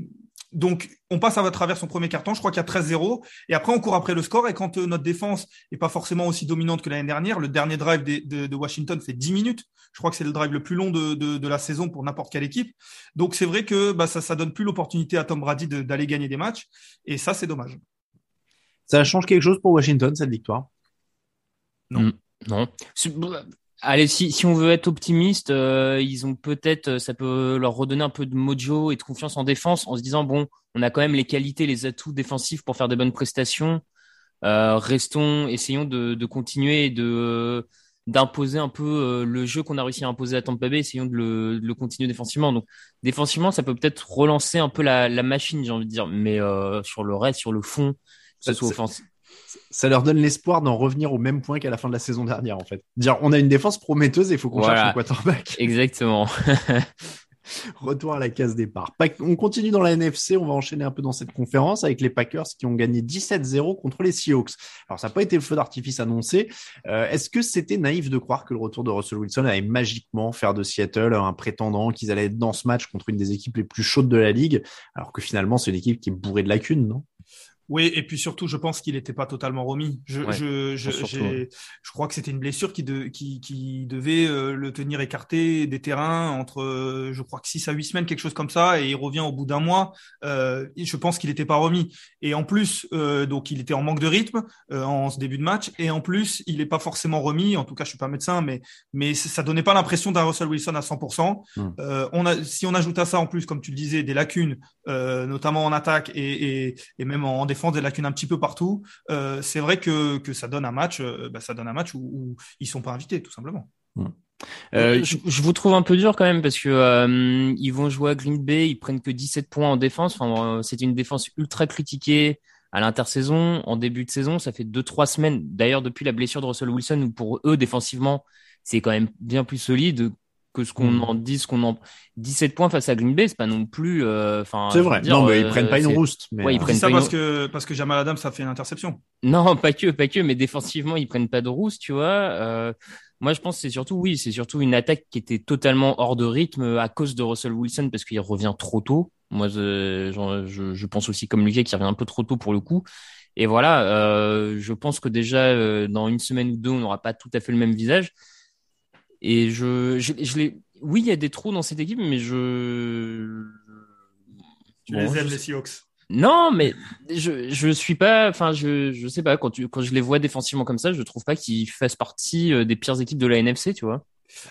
donc, on passe à travers son premier carton. Je crois qu'il y a 13-0. Et après, on court après le score. Et quand euh, notre défense est pas forcément aussi dominante que l'année dernière, le dernier drive de, de, Washington fait 10 minutes. Je crois que c'est le drive le plus long de, de la saison pour n'importe quelle équipe. Donc, c'est vrai que bah, ça, ça donne plus l'opportunité à Tom Brady d'aller gagner des matchs. Et ça, c'est dommage. Ça change quelque chose pour Washington, cette victoire? Non. Mm, non. Allez, si, si on veut être optimiste, euh, ils ont peut-être, euh, ça peut leur redonner un peu de mojo et de confiance en défense en se disant bon, on a quand même les qualités, les atouts défensifs pour faire de bonnes prestations. Euh, restons, essayons de, de continuer de d'imposer un peu le jeu qu'on a réussi à imposer à Tampa Bay, essayons de le, de le continuer défensivement. Donc défensivement, ça peut peut-être relancer un peu la, la machine, j'ai envie de dire, mais sur le reste, sur le fond, que ce soit offensif ça leur donne l'espoir d'en revenir au même point qu'à la fin de la saison dernière, en fait. Dire, on a une défense prometteuse et il faut qu'on cherche un quarterback. Exactement. Retour à la case départ. On continue dans la NFC, on va enchaîner un peu dans cette conférence avec les Packers qui ont gagné 17-0 contre les Seahawks. Alors ça n'a pas été le feu d'artifice annoncé. Euh, est-ce que c'était naïf de croire que le retour de Russell Wilson allait magiquement faire de Seattle un prétendant, qu'ils allaient être dans ce match contre une des équipes les plus chaudes de la ligue, alors que finalement c'est une équipe qui est bourrée de lacunes, non? Oui, et puis surtout, je pense qu'il n'était pas totalement remis. Je, je, je, je, crois que c'était une blessure qui, de, qui, qui devait euh, le tenir écarté des terrains entre, euh, je crois que 6 à 8 semaines, quelque chose comme ça, et il revient au bout d'un mois. Euh, je pense qu'il n'était pas remis. Et en plus, euh, donc il était en manque de rythme en ce début de match, et en plus, il n'est pas forcément remis. En tout cas, je suis pas médecin, mais, mais ça donnait pas l'impression d'un Russell Wilson à 100%. Hum. on a, si on ajoute à ça, en plus, comme tu le disais, des lacunes, notamment en attaque et, et, et même en défense, des lacunes un petit peu partout. Euh, c'est vrai que, que, ça donne un match, euh, bah, ça donne un match où, où, ils sont pas invités, tout simplement. Mmh. Euh, je, je, vous trouve un peu dur quand même parce que euh, ils vont jouer à Green Bay, ils prennent que 17 points en défense. Enfin, euh, c'était une défense ultra critiquée à l'intersaison, en début de saison. Ça fait deux trois semaines. D'ailleurs, depuis la blessure de Russell Wilson, où pour eux défensivement, c'est quand même bien plus solide que ce qu'on mm. en dit, ce qu'on en 17 points face à Green Bay, c'est pas non plus. Euh, enfin, c'est vrai. non, mais ils prennent pas une rouste. Mais ouais, ils prennent ça parce que parce que Jamal Adams a fait une interception. Non, pas que, pas que, mais défensivement ils prennent pas de rouste, tu vois. Euh, moi, je pense que c'est surtout oui, c'est surtout une attaque qui était totalement hors de rythme à cause de Russell Wilson parce qu'il revient trop tôt. Moi, je, je, je pense aussi comme Lucas qui revient un peu trop tôt pour le coup. Et voilà, euh, je pense que déjà euh, dans une semaine ou deux, on n'aura pas tout à fait le même visage. Et je, je, je l'ai. Oui, il y a des trous dans cette équipe, mais je. Tu les aimes, les Seahawks? Non, mais je, je suis pas. Enfin, je, je sais pas. Quand, tu, quand je les vois défensivement comme ça, je trouve pas qu'ils fassent partie euh, des pires équipes de la NFC, tu vois.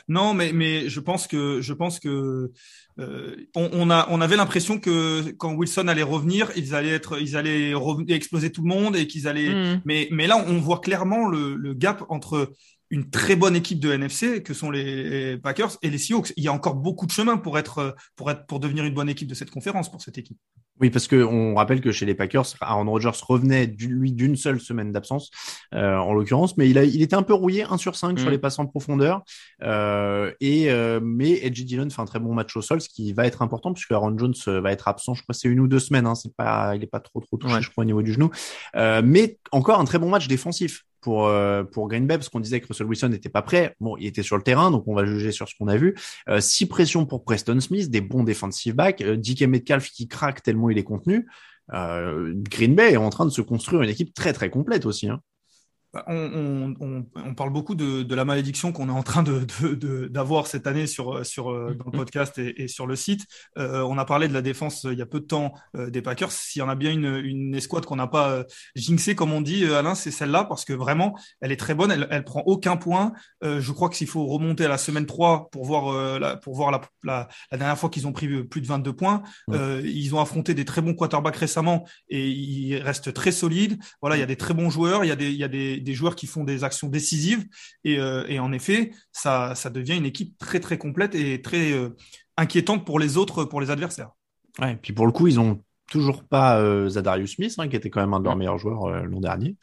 Non, mais mais je pense que je pense que euh, on, on, a on avait l'impression que quand Wilson allait revenir, ils allaient être ils allaient exploser tout le monde et qu'ils allaient. Hmm. Mais mais là, on voit clairement le, le gap entre une très bonne équipe de NFC que sont les Packers et les Seahawks. Il y a encore beaucoup de chemin pour être pour être pour devenir une bonne équipe de cette conférence pour cette équipe. Oui, parce que on rappelle que chez les Packers, Aaron Rodgers revenait lui d'une seule semaine d'absence, euh, en l'occurrence, mais il a il était un peu rouillé, 1 sur 5 sur mm. les passes en profondeur. Euh, et euh, mais Edgy Dillon fait un très bon match au sol, ce qui va être important puisque Aaron Jones va être absent. Je crois c'est une ou deux semaines. Hein, c'est pas, il est pas trop trop touché, je crois au niveau du genou. mais encore un très bon match défensif pour euh, pour Green Bay parce qu'on disait que Russell Wilson n'était pas prêt. Bon, il était sur le terrain, donc on va juger sur ce qu'on a vu. Euh, six pressions pour Preston Smith, des bons defensive backs, euh, DK Metcalf qui craque tellement il est contenu. Euh, Green Bay est en train de se construire une équipe très très complète aussi. Hein. On, on, on, parle beaucoup de, de la malédiction qu'on est en train de d'avoir de, cette année sur sur euh, dans le mm-hmm. podcast et, et sur le site. Euh, on a parlé de la défense euh, il y a peu de temps euh, des Packers. S'il y en a bien une, une escouade qu'on n'a pas euh, jinxé comme on dit, Alain, c'est celle-là parce que vraiment, elle est très bonne. Elle, elle prend aucun point. je crois que s'il faut remonter à la semaine 3 pour voir la, pour voir la, la, la dernière fois qu'ils ont pris plus de 22 points, ils ont affronté des très bons quarterbacks récemment et ils restent très solides. Voilà, il y a des très bons joueurs. Il y a des il y a des des joueurs qui font des actions décisives. Et, euh, et en effet, ça, ça devient une équipe très très complète et très euh, inquiétante pour les autres, pour les adversaires. Ouais, et puis pour le coup, ils ont toujours pas Zadarius Smith, hein, qui était quand même un de leurs meilleurs joueurs l'an dernier.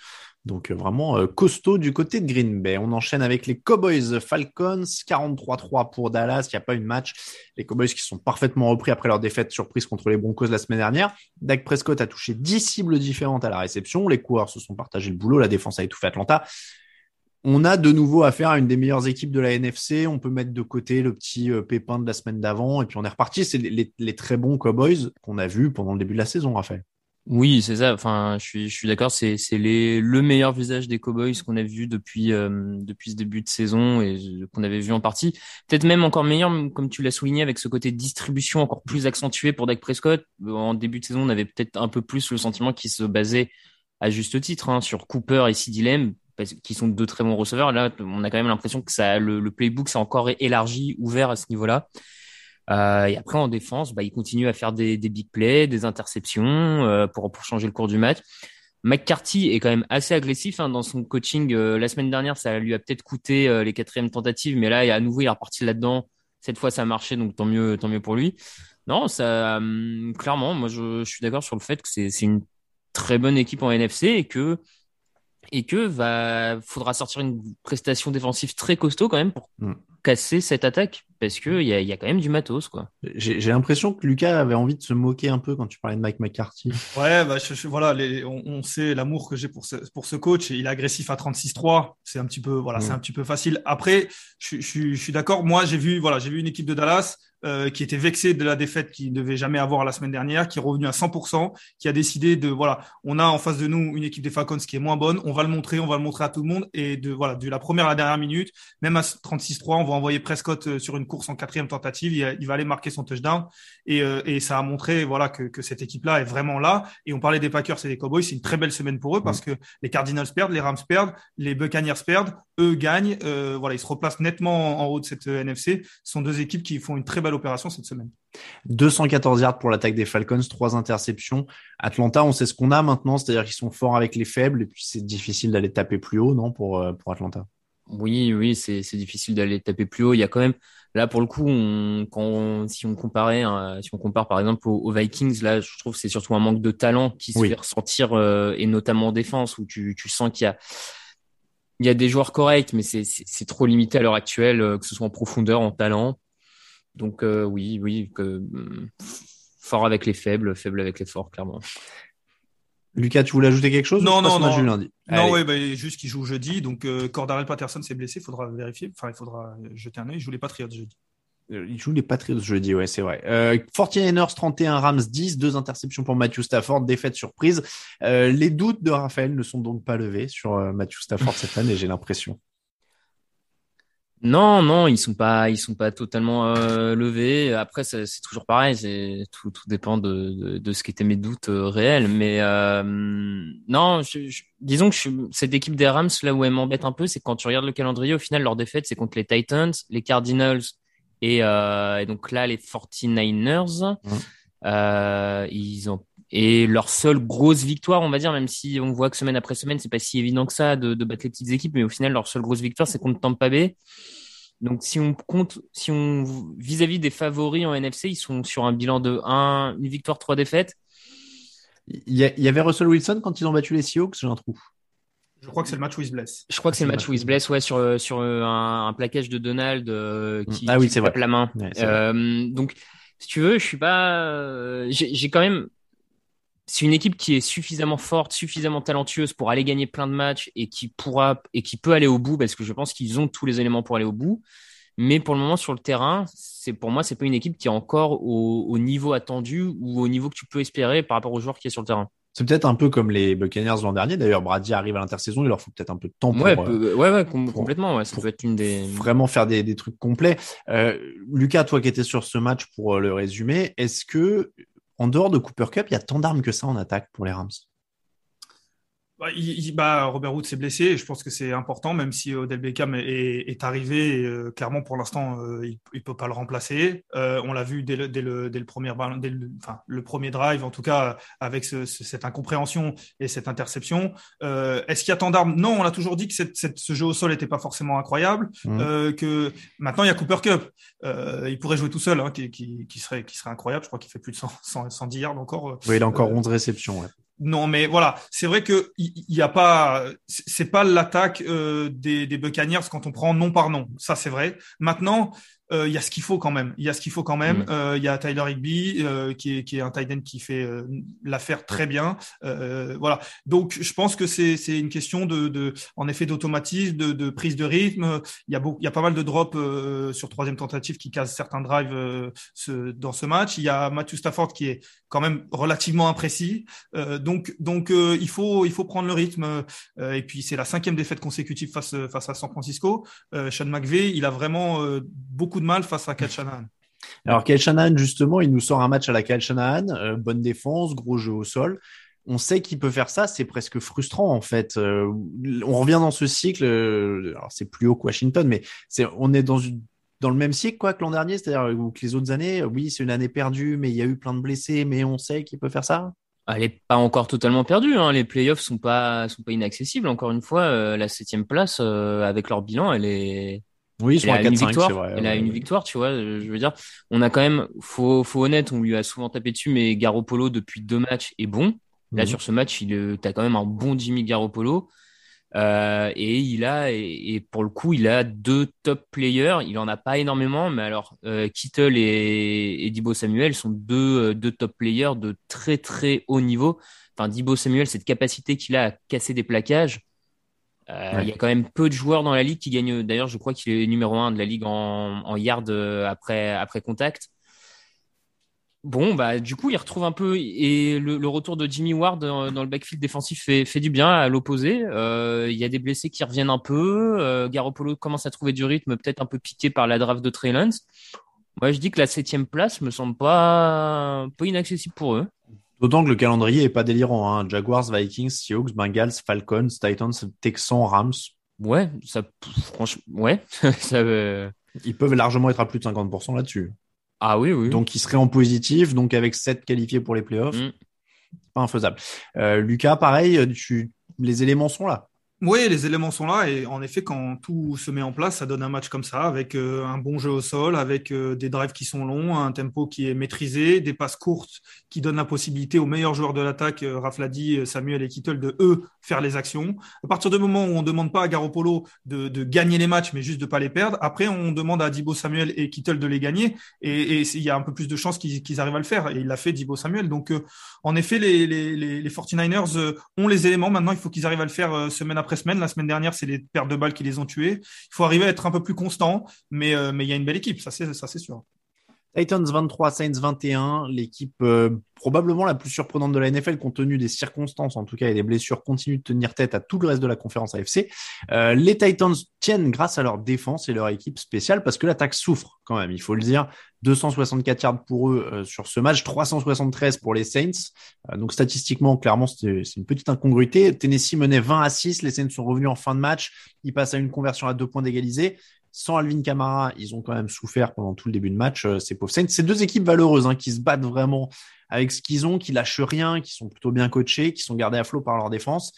Donc vraiment costaud du côté de Green Bay. On enchaîne avec les Cowboys Falcons, 43-3 pour Dallas. Il n'y a pas une match. Les Cowboys qui sont parfaitement repris après leur défaite surprise contre les Broncos la semaine dernière. Dak Prescott a touché 10 cibles différentes à la réception. Les coureurs se sont partagés le boulot. La défense a étouffé Atlanta on a de nouveau affaire à une des meilleures équipes de la NFC. On peut mettre de côté le petit euh, pépin de la semaine d'avant et puis on est reparti. C'est les, très bons Cowboys qu'on a vus pendant le début de la saison, Raphaël. Oui, c'est ça. Enfin, je suis, je suis d'accord. C'est, c'est les, le meilleur visage des Cowboys qu'on a vu depuis, euh, depuis ce début de saison et qu'on avait vu en partie. Peut-être même encore meilleur, comme tu l'as souligné, avec ce côté distribution encore plus accentué pour Dak Prescott. En début de saison, on avait peut-être un peu plus le sentiment qu'il se basait à juste titre hein, sur Cooper et Sid Lamb qui sont deux très bons receveurs. Là, on a quand même l'impression que ça, le, playbook s'est encore élargi, ouvert à ce niveau-là. Euh, et après en défense, bah, il continue à faire des, des big plays, des interceptions euh, pour pour changer le cours du match. McCarthy est quand même assez agressif hein, dans son coaching. Euh, la semaine dernière, ça lui a peut-être coûté euh, les quatrièmes tentatives, mais là, à nouveau, il est reparti là-dedans. Cette fois, ça a marché, donc tant mieux, tant mieux pour lui. Non, ça, hum, clairement, moi, je, je suis d'accord sur le fait que c'est une très bonne équipe en NFC et que et que va faudra sortir une prestation défensive très costaud quand même pour mm. casser cette attaque parce que il y a, y a, quand même du matos quoi. J'ai l'impression que Lucas avait envie de se moquer un peu quand tu parlais de Mike McCarthy. Ouais, bah voilà, les, on, on, sait l'amour que j'ai pour ce, pour ce coach. Il est agressif à 36-3, c'est un petit peu voilà, c'est mm. un petit peu facile. Après, je, je, je suis d'accord. Moi, j'ai vu voilà, j'ai vu une équipe de Dallas euh, qui était vexé de la défaite qu'il ne devait jamais avoir la semaine dernière, qui est revenu à 100%, qui a décidé de voilà, on a en face de nous une équipe des Falcons qui est moins bonne, on va le montrer, on va le montrer à tout le monde et de voilà, de la première à la dernière minute, même à 36-3, on va envoyer Prescott euh, sur une course en quatrième tentative, il, va aller marquer son touchdown et, euh, et ça a montré voilà que, que cette équipe-là est vraiment là. Et on parlait des Packers et des Cowboys, c'est une très belle semaine pour eux parce que les Cardinals perdent, les Rams perdent, les Buccaneers perdent, eux gagnent, voilà, ils se replacent nettement en haut de cette NFC. Ce sont deux équipes qui font une très belle opération cette semaine. 214 yards pour l'attaque des Falcons, trois interceptions. Atlanta, on sait ce qu'on a maintenant, c'est-à-dire qu'ils sont forts avec les faibles et puis c'est difficile d'aller taper plus haut, non, pour, euh, pour Atlanta? Oui, oui, c'est difficile d'aller taper plus haut. Il y a quand même, là pour le coup, quand si on comparait, hein, si on compare par exemple aux, Vikings, là, je trouve que c'est surtout un manque de talent qui se fait ressentir euh, et notamment en défense où tu, tu sens qu'il y a il y a des joueurs corrects, mais c'est trop limité à l'heure actuelle, euh, que ce soit en profondeur, en talent. Donc euh, oui, oui, que, mm, fort avec les faibles, faible avec les forts, clairement. Lucas, tu voulais ajouter quelque chose Non, non, non. Lundi? Non, ouais, bah, juste qu'il joue jeudi. Donc, euh, Cordarel Patterson s'est blessé. Il faudra vérifier. Enfin, il faudra jeter un œil. Il joue les Patriots jeudi. Euh, il joue les Patriots jeudi, ouais, c'est vrai. Euh, 49ers 31, Rams 10, deux interceptions pour Matthew Stafford, défaite surprise. Euh, les doutes de Raphaël ne sont donc pas levés sur euh, Matthew Stafford cette année, j'ai l'impression. Non, non, ils sont pas, ils sont pas totalement euh, levés. Après, c'est toujours pareil. Tout, tout dépend de, de, de ce qu'étaient mes doutes réels. Mais non, disons que cette équipe des Rams, là où elle m'embête un peu, c'est quand tu regardes le calendrier. Au final, leur défaite, c'est contre les Titans, les Cardinals et, et donc là les 49ers. ils ont et leur seule grosse victoire, on va dire, même si on voit que semaine après semaine, c'est pas si évident que ça de, de battre les petites équipes, mais au final, leur seule grosse victoire, c'est contre Tampa Bay. Donc, si on compte, si on vis-à-vis des favoris en NFC, ils sont sur un bilan de 1, une victoire, trois défaites. Il y, avait Russell Wilson quand ils ont battu les Seahawks, j'ai un trou. Je crois que c'est le match où il se blesse. Je crois que c'est le match où il se blesse, ouais, sur sur un, un plaquage de Donald euh, qui, ah oui, qui tape la main. euh, donc, si tu veux, je suis pas, euh, j'ai quand même c'est une équipe qui est suffisamment forte, suffisamment talentueuse pour aller gagner plein de matchs et qui pourra et qui peut aller au bout parce que je pense qu'ils ont tous les éléments pour aller au bout. Mais pour le moment sur le terrain, c'est pour moi c'est pas une équipe qui est encore au, niveau attendu ou au niveau que tu peux espérer par rapport aux joueurs qui est sur le terrain. C'est peut-être un peu comme les Buccaneers l'an dernier. D'ailleurs, Brady arrive à l'intersaison, il leur faut peut-être un peu de temps pour. Ouais, euh, ouais, ouais, complètement. Ouais, ça peut être une des. Vraiment faire des, des trucs complets. Euh, Lucas, toi qui étais sur ce match pour euh, le résumer, est-ce que en dehors de Cooper Cup, il y a tant d'armes que ça en attaque pour les Rams? Bah, il, bah, Robert Wood s'est blessé et je pense que c'est important, même si Odell Beckham est, est arrivé. Euh, clairement, pour l'instant, euh, il ne peut pas le remplacer. Euh, on l'a vu dès le, dès le, dès le premier, dès le, enfin, le premier drive, en tout cas, avec ce, cette incompréhension et cette interception. Est-ce qu'il y a tant d'armes? Non, on a toujours dit que cette, cette, ce jeu au sol n'était pas forcément incroyable. Mmh. que maintenant, il y a Cooper Cup. il pourrait jouer tout seul, hein, qui, qui, qui, serait, qui serait incroyable. Je crois qu'il fait plus de 100, 100, 110 yards encore. Oui, il a encore 11 réceptions. Ouais. Non, mais voilà, c'est vrai que il y, a pas, c'est pas l'attaque euh, des, des Buccaneers quand on prend nom par nom. Ça, c'est vrai. Maintenant, euh, il y a ce qu'il faut quand même. Il y a ce qu'il faut quand même. Euh, il y a Tyler Higby euh, qui est qui est un tight end qui fait euh, l'affaire très bien. voilà. Donc je pense que c'est c'est une question de de en effet d'automatisme, de, de prise de rythme. Il y a beaucoup, il y a pas mal de drops sur troisième tentative qui cassent certains drives ce, dans ce match. Il y a Matthew Stafford qui est quand même relativement imprécis. donc donc il faut il faut prendre le rythme. et puis c'est la cinquième défaite consécutive face face à San Francisco. Sean McVay, il a vraiment beaucoup de mal face à Kyle Shanahan. Alors Kyle Shanahan, justement, il nous sort un match à la Kyle Shanahan, euh, bonne défense, gros jeu au sol. On sait qu'il peut faire ça, c'est presque frustrant en fait. Euh, on revient dans ce cycle, euh, alors c'est plus haut que Washington, mais c'est on est dans dans le même cycle quoi que l'an dernier, c'est-à-dire que les autres années, oui, c'est une année perdue, mais il y a eu plein de blessés, mais on sait qu'il peut faire ça. Elle est pas encore totalement perdue. Hein. Les playoffs sont pas sont pas inaccessibles. Encore une fois, la septième place avec leur bilan, elle est oui, sont à 4 5 victoire. Vrai, a une victoire, tu vois. Je veux dire, on a quand même, faut, faut honnête, on lui a souvent tapé dessus, mais Garoppolo depuis deux matchs est bon. Là, mhm. sur ce match, il, t'as quand même un bon Jimmy Garoppolo. Euh, et il a, et, pour le coup, il a deux top players. Il en a pas énormément, mais alors euh, Kittle et, et Dibo Samuel sont deux, euh, deux top players de très très haut niveau. Enfin, Dibo Samuel, cette capacité qu'il a à casser des plaquages, euh, il y a quand même peu de joueurs dans la ligue qui gagnent. D'ailleurs, je crois qu'il est numéro un de la ligue en, en yard euh, après après contact. Bon, bah du coup, il retrouve un peu et le, le retour de Jimmy Ward dans, le backfield défensif fait, fait du bien à l'opposé. Euh, il y a des blessés qui reviennent un peu. Euh, Garoppolo commence à trouver du rythme, peut-être un peu piqué par la draft de Trey Lance. Moi, je dis que la septième place me semble pas pas inaccessible pour eux. D'autant que le calendrier est pas délirant. Hein. Jaguars, Vikings, Seahawks, Bengals, Falcons, Titans, Texans, Rams. Ouais, ça, franchement, ouais. ça, euh, Ils peuvent largement être à plus de 50% là-dessus. Ah oui, oui. Donc, ils seraient en positif. Donc, avec 7 qualifiés pour les playoffs, mm. pas infaisable. Euh, Lucas, pareil, tu... les éléments sont là. Oui, les éléments sont là et en effet, quand tout se met en place, ça donne un match comme ça, avec euh, un bon jeu au sol, avec euh, des drives qui sont longs, un tempo qui est maîtrisé, des passes courtes qui donnent la possibilité aux meilleurs joueurs de l'attaque, euh, Rafladi, Samuel et Kittle, de eux faire les actions. À partir du moment où on demande pas à Garoppolo de, de gagner les matchs, mais juste de pas les perdre, après on demande à Dibo Samuel et Kittle de les gagner et il y a un peu plus de chances qu'ils arrivent à le faire et il l'a fait Dibo Samuel. Donc en effet, les, les, les, les 49ers ont les éléments. Maintenant, il faut qu'ils arrivent à le faire semaine après La semaine dernière, c'est les pertes de balles qui les ont tués. Il faut arriver à être un peu plus constant, mais euh, mais il y a une belle équipe, ça c'est ça c'est sûr. Titans 23, Saints 21, l'équipe euh, probablement la plus surprenante de la NFL compte tenu des circonstances, en tout cas, et des blessures, continue de tenir tête à tout le reste de la conférence AFC. Euh, les Titans tiennent grâce à leur défense et leur équipe spéciale parce que l'attaque souffre quand même, il faut le dire. 264 yards pour eux euh, sur ce match, 373 pour les Saints. donc statistiquement, clairement, c'est une petite incongruité. Tennessee menait 20 à 6, les Saints sont revenus en fin de match, ils passent à une conversion à deux points d'égalisé sans Alvin Kamara, ils ont quand même souffert pendant tout le début de match, euh, ces pauvres deux équipes valeureuses hein, qui se battent vraiment avec ce qu'ils ont, qui lâchent rien, qui sont plutôt bien coachés, qui sont gardés à flot par leur défense.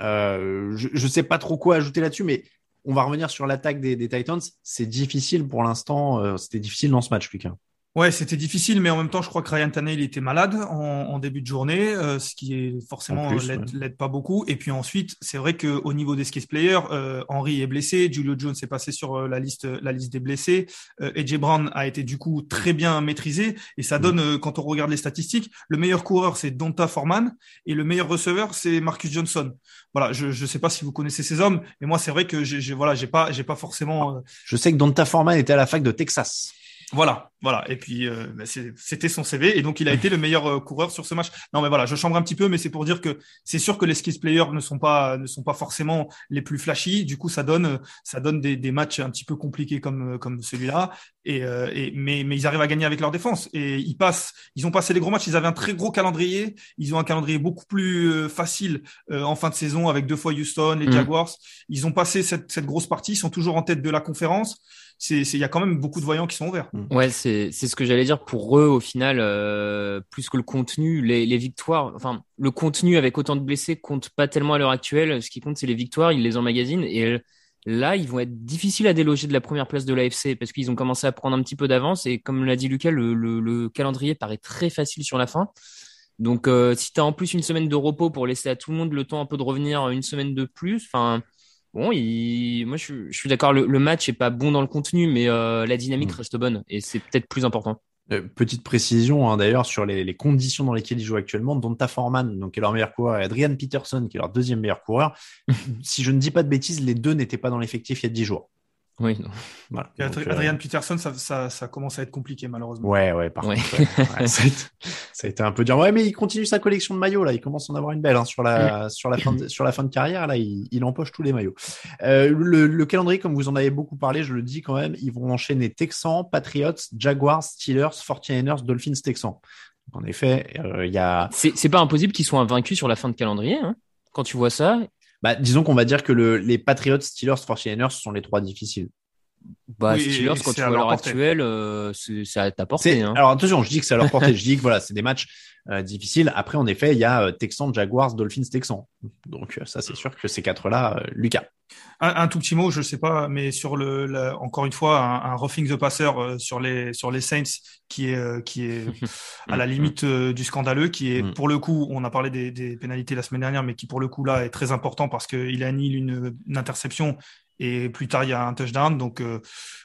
Euh, je ne sais pas trop quoi ajouter là-dessus, mais on va revenir sur l'attaque des, Titans. C'est difficile pour l'instant. Euh, c'était difficile dans ce match, Lucas. Ouais, c'était difficile, mais en même temps, je crois que Ryan Tannehill était malade en, en début de journée, euh, ce qui est forcément l'aide pas beaucoup. Et puis ensuite, c'est vrai que au niveau des skills players, euh, Henry est blessé, Julio Jones est passé sur euh, la liste la liste des blessés, euh, AJ Brown a été du coup très bien maîtrisé, et ça mm. donne euh, quand on regarde les statistiques, le meilleur coureur c'est Donta Foreman et le meilleur receveur c'est Marcus Johnson. Voilà, je je sais pas si vous connaissez ces hommes, mais moi c'est vrai que j'ai voilà j'ai pas j'ai pas forcément. Je sais que Donta Foreman était à la fac de Texas. Voilà, voilà. Et puis euh, bah, c'était son CV et donc il a été le meilleur euh, coureur sur ce match. Non mais voilà, je chambre un petit peu, mais c'est pour dire que c'est sûr que les skills players ne sont pas ne sont pas forcément les plus flashy. Du coup, ça donne ça donne des, des matchs un petit peu compliqués comme comme celui-là. Et, euh, et mais mais ils arrivent à gagner avec leur défense et ils passent. Ils ont passé les gros matchs. Ils avaient un très gros calendrier. Ils ont un calendrier beaucoup plus facile en fin de saison avec deux fois Houston, les mm. Jaguars. Ils ont passé cette cette grosse partie. Ils sont toujours en tête de la conférence il y a quand même beaucoup de voyants qui sont ouverts. Mm. Ouais, c'est c'est ce que j'allais dire pour eux au final euh, plus que le contenu, les, les victoires, enfin le contenu avec autant de blessés compte pas tellement à l'heure actuelle. Ce qui compte c'est les victoires, ils les emmagasinent et là ils vont être difficiles à déloger de la première place de l'AFC parce qu'ils ont commencé à prendre un petit peu d'avance et comme l'a dit Lucas, le, le, le, calendrier paraît très facile sur la fin. Donc euh, si tu as en plus une semaine de repos pour laisser à tout le monde le temps un peu de revenir une semaine de plus, enfin Bon, il... moi je, suis d'accord, le, match est pas bon dans le contenu, mais euh, la dynamique mm. reste bonne et c'est peut-être plus important. Euh, petite précision hein, d'ailleurs sur les, conditions dans lesquelles ils jouent actuellement. Donta Foreman, donc qui est leur meilleur coureur, et Adrian Peterson, qui est leur deuxième meilleur coureur. si je ne dis pas de bêtises, les deux n'étaient pas dans l'effectif il y a dix jours. Oui. Voilà. Adrian euh, Peterson, ça, ça, ça, commence à être compliqué malheureusement. Ouais, ouais, par contre. ça, a été, un peu dur. Ouais, mais il continue sa collection de maillots là. Il commence à en avoir une belle hein, sur la sur la fin de, sur la fin de carrière là. Il, il empoche tous les maillots. Euh, le, le, calendrier, comme vous en avez beaucoup parlé, je le dis quand même, ils vont enchaîner Texans, Patriots, Jaguars, Steelers, 49ers, Dolphins, Texans. En effet, euh, il y a. C'est pas impossible qu'ils soient invaincus sur la fin de calendrier. Hein quand tu vois ça, bah, disons qu'on va dire que le, les Patriots, Steelers, 49ers sont les trois difficiles. Bah, Steelers, quand tu vois l'heure actuelle, euh, c'est à ta portée. Hein. Alors attention, je dis que c'est à leur portée. je dis que voilà, c'est des matchs euh, difficiles. Après, en effet, il y a euh, Texans, Jaguars, Dolphins, Texans. Donc euh, ça, c'est sûr que ces quatre-là, Lucas. Un, tout petit mot, je sais pas, mais sur le, encore une fois, un, un roughing the passer sur les sur les Saints qui est qui est à la limite du scandaleux, qui est mm. pour le coup, on a parlé des, des pénalités la semaine dernière, mais qui pour le coup là est très important parce qu'il annule une, une interception et plus tard, il y a un touchdown. Donc, euh,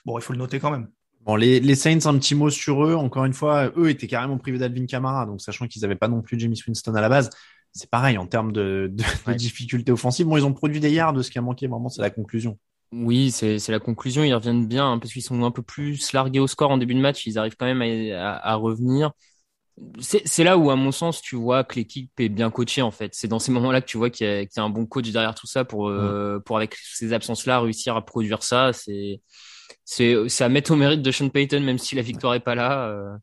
bon, il faut le noter quand même. Bon, les, les, Saints, un petit mot sur eux. Encore une fois, eux étaient carrément privés d'Alvin Kamara, donc sachant qu'ils n'avaient pas non plus Jimmy Winston à la base, c'est pareil en termes de, de, difficultés offensives. Bon, ils ont produit des yards. Ce qui a manqué vraiment, c'est la conclusion. Oui, c'est la conclusion. Ils reviennent bien hein, parce qu'ils sont un peu plus largués au score en début de match. Ils arrivent quand même à, à revenir c'est là où, à mon sens, tu vois que l'équipe est bien coachée en fait. C'est dans ces moments-là que tu vois qu'il y, y, a un bon coach derrière tout ça pour, euh, pour avec ces absences-là réussir à produire ça. C'est à mettre au mérite de Sean Payton, même si la victoire est pas là. Euh.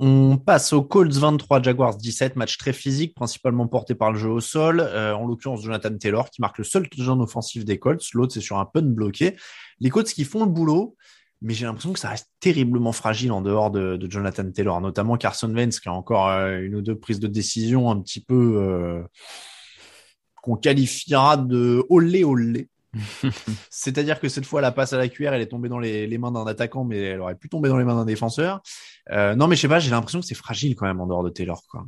On passe aux Colts 23, Jaguars 17, match très physique, principalement porté par le jeu au sol. Euh, en l'occurrence, Jonathan Taylor qui marque le seul touchdown offensif des Colts. L'autre, c'est sur un punt bloqué. Les Colts qui font le boulot, mais j'ai l'impression que ça reste terriblement fragile en dehors de, de Jonathan Taylor, notamment Carson Wentz qui a encore euh, une ou deux prises de décision un petit peu euh, qu'on qualifiera de olé olé. C'est-à-dire que cette fois, la passe à la cuillère, elle est tombée dans les, les mains d'un attaquant, mais elle aurait pu tomber dans les mains d'un défenseur. Euh, non, mais je sais pas, j'ai l'impression que c'est fragile quand même en dehors de Taylor. Quoi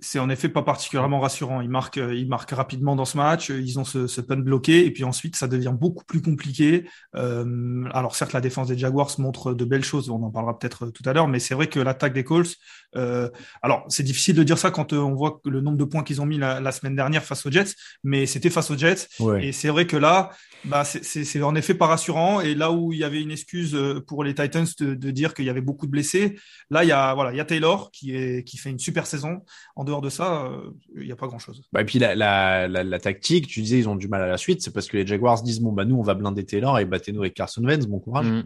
c'est en effet pas particulièrement rassurant. Ils marquent, euh, ils marquent rapidement dans ce match. Ils ont ce, ce punt bloqué et puis ensuite ça devient beaucoup plus compliqué. Euh, alors certes, la défense des Jaguars montre de belles choses. On en parlera peut-être tout à l'heure, mais c'est vrai que l'attaque des Colts. Euh, alors c'est difficile de dire ça quand euh, on voit le nombre de points qu'ils ont mis la, la, semaine dernière face aux Jets, mais c'était face aux Jets et c'est vrai que là, bah c'est en effet pas rassurant. Et là où il y avait une excuse euh, pour les Titans de, de dire qu'il y avait beaucoup de blessés, là il y a voilà, il y a Taylor qui est qui fait une super saison en dehors de ça, euh, il n'y a pas grand-chose. Bah, et puis la, la, la, tactique, tu disais ils ont du mal à la suite, c'est parce que les Jaguars disent bon bah nous on va blinder Taylor et battez-nous avec Carson Wentz, bon courage. Mmh.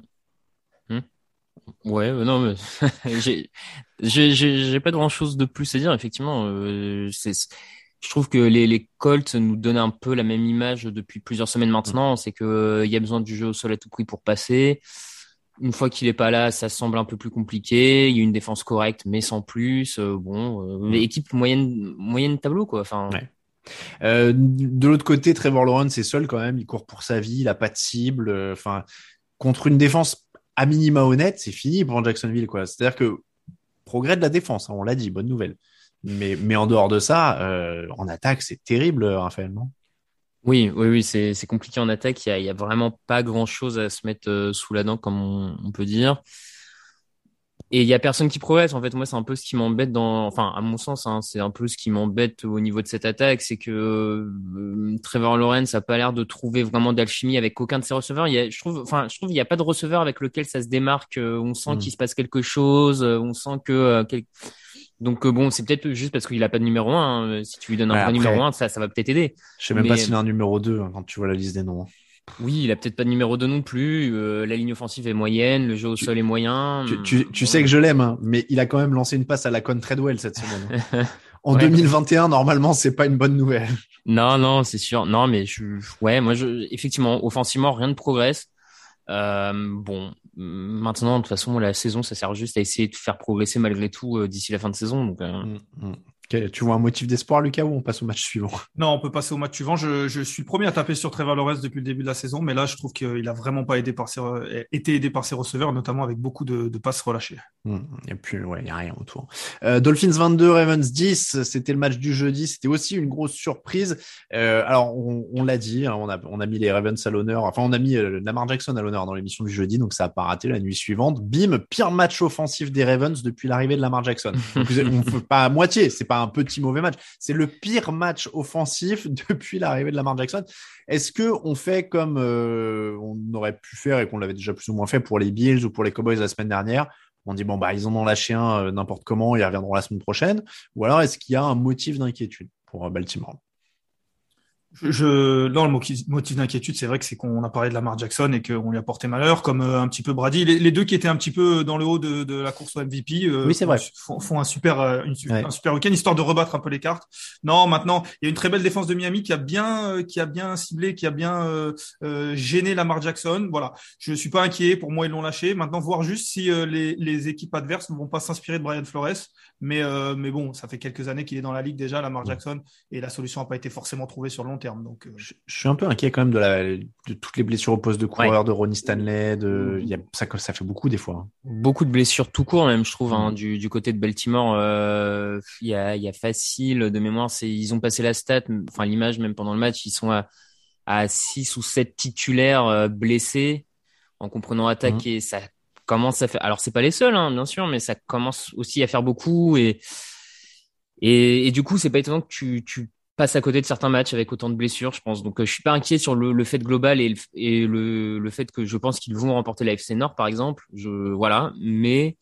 Mmh. Ouais, euh, non mais j'ai j'ai pas grand-chose de plus à dire effectivement. Euh, c'est je trouve que les, les Colts nous donnent un peu la même image depuis plusieurs semaines maintenant. Mmh. C'est que il y a besoin du jeu au sol à tout prix pour passer une fois qu'il est pas là, ça semble un peu plus compliqué. Il y a une défense correcte, mais sans plus. Euh, bon, euh, mm. équipe moyenne, moyenne tableau quoi. Enfin. Euh, de l'autre côté, Trevor Lawrence est seul quand même. Il court pour sa vie. Il a pas de cible. Euh, enfin, contre une défense à minima honnête, c'est fini pour Jacksonville quoi. C'est-à-dire que progrès de la défense, hein, on l'a dit, bonne nouvelle. Mais mais en dehors de ça, en attaque, c'est terrible, Raphaël, non? Oui, oui, oui, c'est compliqué en attaque. Il y a, vraiment pas grand chose à se mettre euh, sous la dent, comme on, peut dire. Et il y a personne qui progresse. En fait, moi, c'est un peu ce qui m'embête dans, enfin, à mon sens, hein, c'est un peu ce qui m'embête au niveau de cette attaque, c'est que euh, Trevor Lawrence a pas l'air de trouver vraiment d'alchimie avec aucun de ses receveurs. Il y a, je trouve, enfin, je trouve, il y a pas de receveur avec lequel ça se démarque. Euh, on sent Mm. qu'il se passe quelque chose. On sent que euh, quel- donc euh, bon, c'est peut-être juste parce qu'il a pas de numéro un. hein. Si tu lui donnes un Ouais, vrai après- numéro un, ça, ça va peut-être aider. Je sais même Mais- pas s'il a un numéro 2 hein, quand tu vois la liste des noms. hein. Oui, il a peut-être pas de numéro 2 non plus. euh, la ligne offensive est moyenne, le jeu au sol est moyen. Tu, tu, tu Bon. sais que je l'aime, hein, mais il a quand même lancé une passe à la Con Treadwell cette semaine. hein. En Ouais. 2021, normalement, c'est pas une bonne nouvelle. Non, non, c'est sûr. Non, mais je, ouais, moi, je, effectivement, offensivement, rien ne progresse. Euh, bon, maintenant, de toute façon, la saison, ça sert juste à essayer de faire progresser malgré tout euh, d'ici la fin de saison. Euh, Mm, mm. Tu vois un motif d'espoir, Lucas, ou on passe au match suivant? Non, on peut passer au match suivant. Je, je suis le premier à taper sur Trevor Lawrence depuis le début de la saison, mais là, je trouve qu'il a vraiment pas aidé par ses, été aidé par ses receveurs, notamment avec beaucoup de, de passes relâchées. Et puis, ouais, il n'y a rien autour. Euh, Dolphins 22, Ravens 10, c'était le match du jeudi. C'était aussi une grosse surprise. Euh, alors, on, on l'a dit, hein, on, a, on a mis les Ravens à l'honneur. Enfin, on a mis euh, Lamar Jackson à l'honneur dans l'émission du jeudi, donc ça a pas raté la nuit suivante. Bim, pire match offensif des Ravens depuis l'arrivée de Lamar Jackson. Donc, on fait pas à moitié, c'est pas petit mauvais match. C'est le pire match offensif depuis l'arrivée de Lamar Jackson. Est-ce que on fait comme euh, on aurait pu faire et qu'on l'avait déjà plus ou moins fait pour les Bills ou pour les Cowboys la semaine dernière? On dit bon bah ils en ont lâché un euh, n'importe comment, ils reviendront la semaine prochaine. Ou alors est-ce qu'il y a un motif d'inquiétude pour euh, Baltimore? Je, non, le motif, d'inquiétude, c'est vrai que c'est qu'on a parlé de Lamar Jackson et qu'on lui a porté malheur, comme euh, un petit peu Brady. Les, les deux qui étaient un petit peu dans le haut de, de la course au MVP euh, Oui, c'est vrai. Font, font un super, euh, une, Ouais. un super week-end, histoire de rebattre un peu les cartes. Non, maintenant, il y a une très belle défense de Miami qui a bien, qui a bien ciblé, qui a bien gêné Lamar Jackson. Voilà, je suis pas inquiet. Pour moi, ils l'ont lâché. Maintenant, voir juste si les, les équipes adverses ne vont pas s'inspirer de Brian Flores. Mais, mais bon, ça fait quelques années qu'il est dans la ligue déjà, Lamar Jackson, et la solution n'a pas été forcément trouvée sur le long terme. Donc, euh, je, je suis un peu inquiet quand même de, la, de toutes les blessures au poste de coureur de Ronnie Stanley. De, il y a, ça, ça fait beaucoup des fois. hein. beaucoup de blessures tout court, même, je trouve, hein, du, du côté de Baltimore. euh, Il y, a, il y a facile de mémoire. Ils ont passé la stat, enfin l'image même pendant le match, ils sont à, à 6 ou 7 titulaires euh, blessés en comprenant attaque et ça commence à faire. Alors c'est pas les seuls, hein, bien sûr, mais ça commence aussi à faire beaucoup et et, et du coup c'est pas étonnant que tu, tu passes à côté de certains matchs avec autant de blessures, je pense. Donc euh, je suis pas inquiet sur le, fait global et, le, fait que je pense qu'ils vont remporter la FC Nord par exemple. Voilà, mais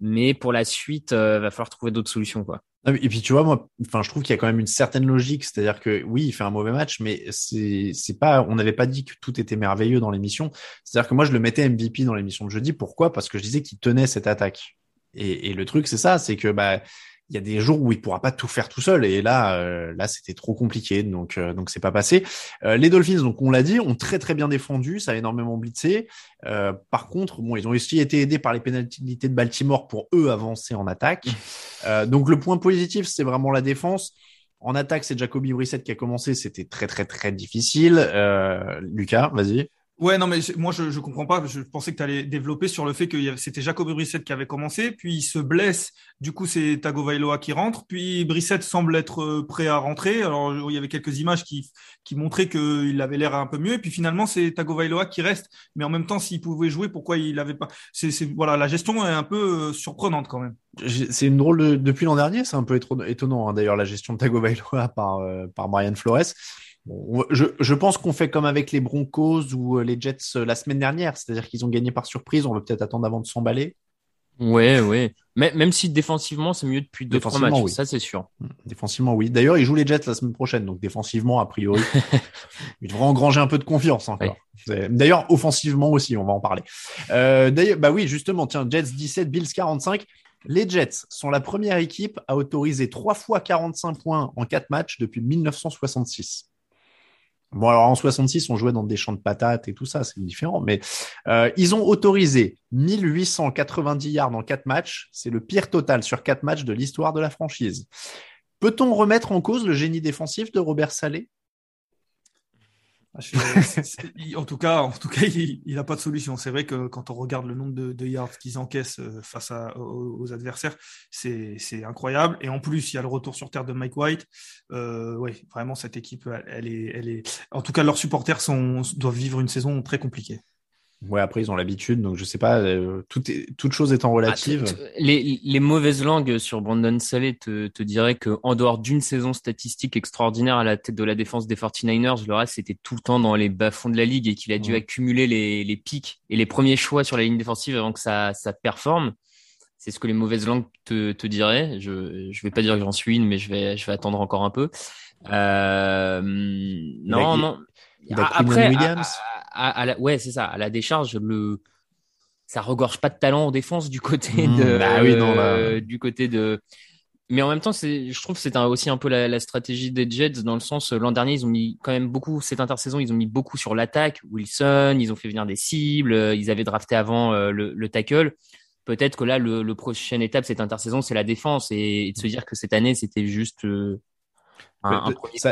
mais pour la suite, euh, va falloir trouver d'autres solutions quoi. Ah Et puis tu vois, moi, je trouve qu'il y a quand même une certaine logique, c'est-à-dire que oui, il fait un mauvais match, mais c'est pas, on n'avait pas dit que tout était merveilleux dans l'émission. C'est-à-dire que moi, je le mettais MVP dans l'émission de jeudi. Pourquoi? Parce que je disais qu'il tenait cette attaque. Et, et le truc, c'est ça, c'est que bah il y a des jours où il pourra pas tout faire tout seul. Et là euh, là c'était trop compliqué. Donc euh, donc c'est pas passé. Euh, les Dolphins donc on l'a dit ont très très bien défendu. Ça a énormément blitzé. Euh, par contre bon ils ont aussi été aidés par les pénalités de Baltimore pour eux avancer en attaque. Euh, donc le point positif c'est vraiment la défense. En attaque c'est Jacoby Brissett qui a commencé. C'était très très très difficile. Euh, Lucas vas-y Ouais, non, mais moi, je, je comprends pas. Je pensais que tu allais développer sur le fait que c'était Jacob Brissett qui avait commencé, puis il se blesse. Du coup, c'est Tagovailoa qui rentre. Puis Brissett semble être euh, prêt à rentrer. Alors, il y avait quelques images qui, qui montraient qu'il avait l'air un peu mieux. Et puis finalement, c'est Tagovailoa qui reste. Mais en même temps, s'il pouvait jouer, pourquoi il avait pas C'est voilà, la gestion est un peu euh, surprenante quand même. C'est une drôle de... depuis l'an dernier, c'est un peu étonnant hein, d'ailleurs la gestion de Tagovailoa par euh, par Brian Flores. Bon, je, je pense qu'on fait comme avec les Broncos ou euh, les Jets euh, la semaine dernière, c'est-à-dire qu'ils ont gagné par surprise. On va peut-être attendre avant de s'emballer. Ouais, ouais. Mais, même si défensivement c'est mieux depuis deux trois matchs, oui. ça c'est sûr. Défensivement, oui. D'ailleurs, ils jouent les Jets la semaine prochaine, donc défensivement, a priori, ils devraient engranger un peu de confiance encore. D'ailleurs, offensivement aussi, on va en parler. Euh, D'ailleurs, bah oui, justement, tiens, Jets 17, Bills 45. Les Jets sont la première équipe à autoriser trois fois 45 points en quatre matchs depuis 1966. Bon, alors en 66, on jouait dans des champs de patates et tout ça, c'est différent. Mais euh, ils ont autorisé 1890 yards en quatre matchs. C'est le pire total sur quatre matchs de l'histoire de la franchise. Peut-on remettre en cause le génie défensif de Robert Salé Ah, je- c'est- c'est- il- en tout cas, en tout cas, il n'a pas de solution. C'est vrai que quand on regarde le nombre de, de yards qu'ils encaissent euh, face à, aux, aux adversaires, c'est c'est incroyable. Et en plus, il y a le retour sur terre de Mike White. Euh, oui, vraiment, cette équipe, elle, elle est, elle est. En tout cas, leurs supporters sont, doivent vivre une saison très compliquée. Ouais, après ils ont l'habitude, donc je sais pas. Euh, tout est, toute chose étant relative. Ah, les, les, mauvaises langues sur Brandon Saleh te, te diraient que en dehors d'une saison statistique extraordinaire à la tête de la défense des 49ers, le reste c'était tout le temps dans les bas-fonds de la ligue et qu'il a dû accumuler les, les pics et les premiers choix sur la ligne défensive avant que ça, ça performe. C'est ce que les mauvaises langues te, te diraient. Je je vais pas dire que j'en suis une, mais je vais je vais attendre encore un peu. Euh, non, non. Après, Williams ouais, c'est ça. À la décharge, le, ça regorge pas de talent en défense du côté mmh. de, bah oui, non, euh, du côté de. Mais en même temps, c'est, je trouve que c'est aussi un peu la, stratégie des Jets dans le sens, l'an dernier, ils ont mis quand même beaucoup, cette intersaison, ils ont mis beaucoup sur l'attaque. Wilson, ils ont fait venir des cibles, ils avaient drafté avant euh, le, tackle. Peut-être que là, le, le prochaine étape, cette intersaison, c'est la défense et, de se dire que cette année, c'était juste euh,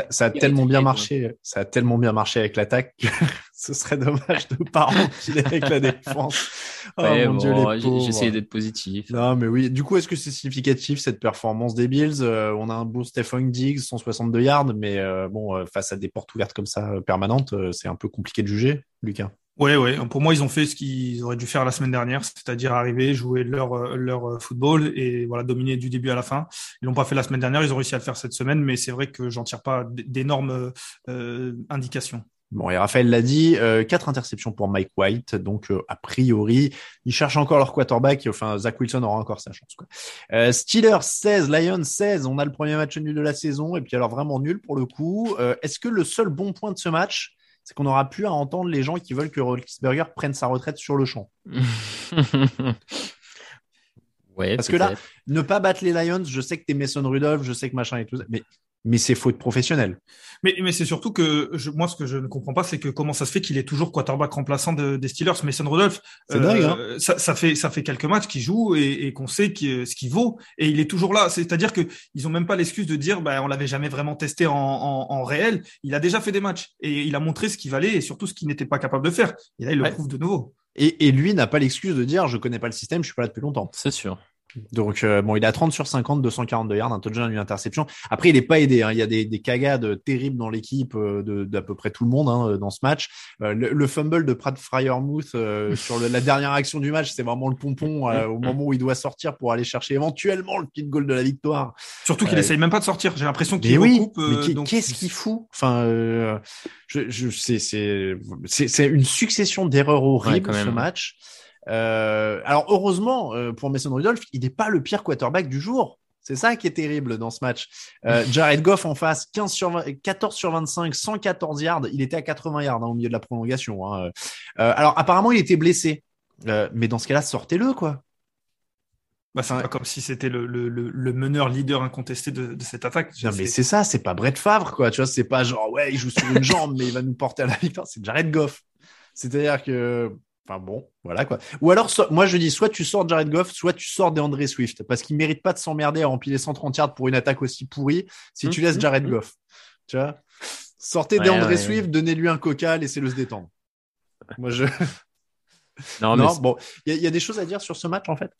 ça, a tellement bien marché, ça a tellement bien marché avec l'attaque que ce serait dommage de pas enfiler avec la défense. Oh mon dieu, les J'essayais d'être positif. Non, mais oui. Du coup, est-ce que c'est significatif cette performance des Bills? Euh, On a un bon Stephen Diggs, 162 yards, mais euh, bon, euh, face à des portes ouvertes comme ça permanentes, c'est un peu compliqué de juger, Lucas. Ouais, ouais. Pour moi, ils ont fait ce qu'ils auraient dû faire la semaine dernière, c'est-à-dire arriver, jouer leur leur football et voilà dominer du début à la fin. Ils l'ont pas fait la semaine dernière, ils ont réussi à le faire cette semaine, mais c'est vrai que j'en tire pas d'énormes euh, indications. Bon, et Raphaël l'a dit, euh, quatre interceptions pour Mike White, donc euh, a priori, ils cherchent encore leur quarterback. Enfin, Zach Wilson aura encore sa chance. Quoi. Euh, Steelers 16, Lions 16. On a le premier match nul de la saison, et puis alors vraiment nul pour le coup. Est-ce que le seul bon point de ce match, c'est qu'on aura plus à entendre les gens qui veulent que Roethlisberger prenne sa retraite sur le champ? ouais, Parce que là, ne pas battre les Lions, je sais que t'es Mason Rudolph, je sais que machin et tout ça, mais mais c'est faute professionnelle. Mais, mais c'est surtout que je, moi, ce que je ne comprends pas, c'est que comment ça se fait qu'il est toujours quarterback remplaçant de, des Steelers, Mason dingue, hein euh, ça, ça, fait ça fait quelques matchs qu'il joue et, et qu'on sait ce qu'il vaut et il est toujours là. C'est-à-dire que ils ont même pas l'excuse de dire, bah, on l'avait jamais vraiment testé en, en, en, réel. Il a déjà fait des matchs et il a montré ce qu'il valait et surtout ce qu'il n'était pas capable de faire. Et là, il le prouve de nouveau. Et, et lui n'a pas l'excuse de dire, je connais pas le système, je suis pas là depuis longtemps. C'est sûr. Donc euh, bon, il a 30 sur 50, 242 yards, un touchdown, une interception. Après, il est pas aidé. Hein. Il y a des, des cagades terribles dans l'équipe euh, de d'à peu près tout le monde hein, dans ce match. Euh, le, fumble de Pratt Fryermuth sur la dernière action du match, c'est vraiment le pompon au moment où il doit sortir pour aller chercher éventuellement le petit goal de la victoire. Surtout qu'il essaye même pas de sortir. J'ai l'impression qu'il oui, recoupe. mais qu'est-ce qu'il fout? Enfin, je, je c'est c'est c'est une succession d'erreurs horribles ce match. Euh, alors heureusement euh, pour Mason Rudolph, il n'est pas le pire quarterback du jour. C'est ça qui est terrible dans ce match. Euh, Jared Goff en face, 15 sur 14 sur 25, 114 yards. Il était à 80 yards hein, au milieu de la prolongation. Hein. alors apparemment, il était blessé. mais dans ce cas-là, sortez-le quoi. Bah, c'est pas comme si c'était le, le, le, meneur leader incontesté de, de cette attaque. Non, mais c'est ça, c'est pas Brett Favre, quoi. Tu vois, c'est pas genre, ouais, il joue sur une jambe, mais il va nous porter à la victoire. C'est Jared Goff. C'est-à-dire que Enfin bon, voilà quoi. Ou alors, moi je dis, soit tu sors Jared Goff, soit tu sors des André Swift, parce qu'il mérite pas de s'emmerder à empiler 130 yards pour une attaque aussi pourrie si tu laisses Jared Goff. Tu vois? Sortez des André Swift, donnez-lui un coca, laissez-le se détendre. Moi je. Non, non bon, il y, y, a des choses à dire sur ce match en fait?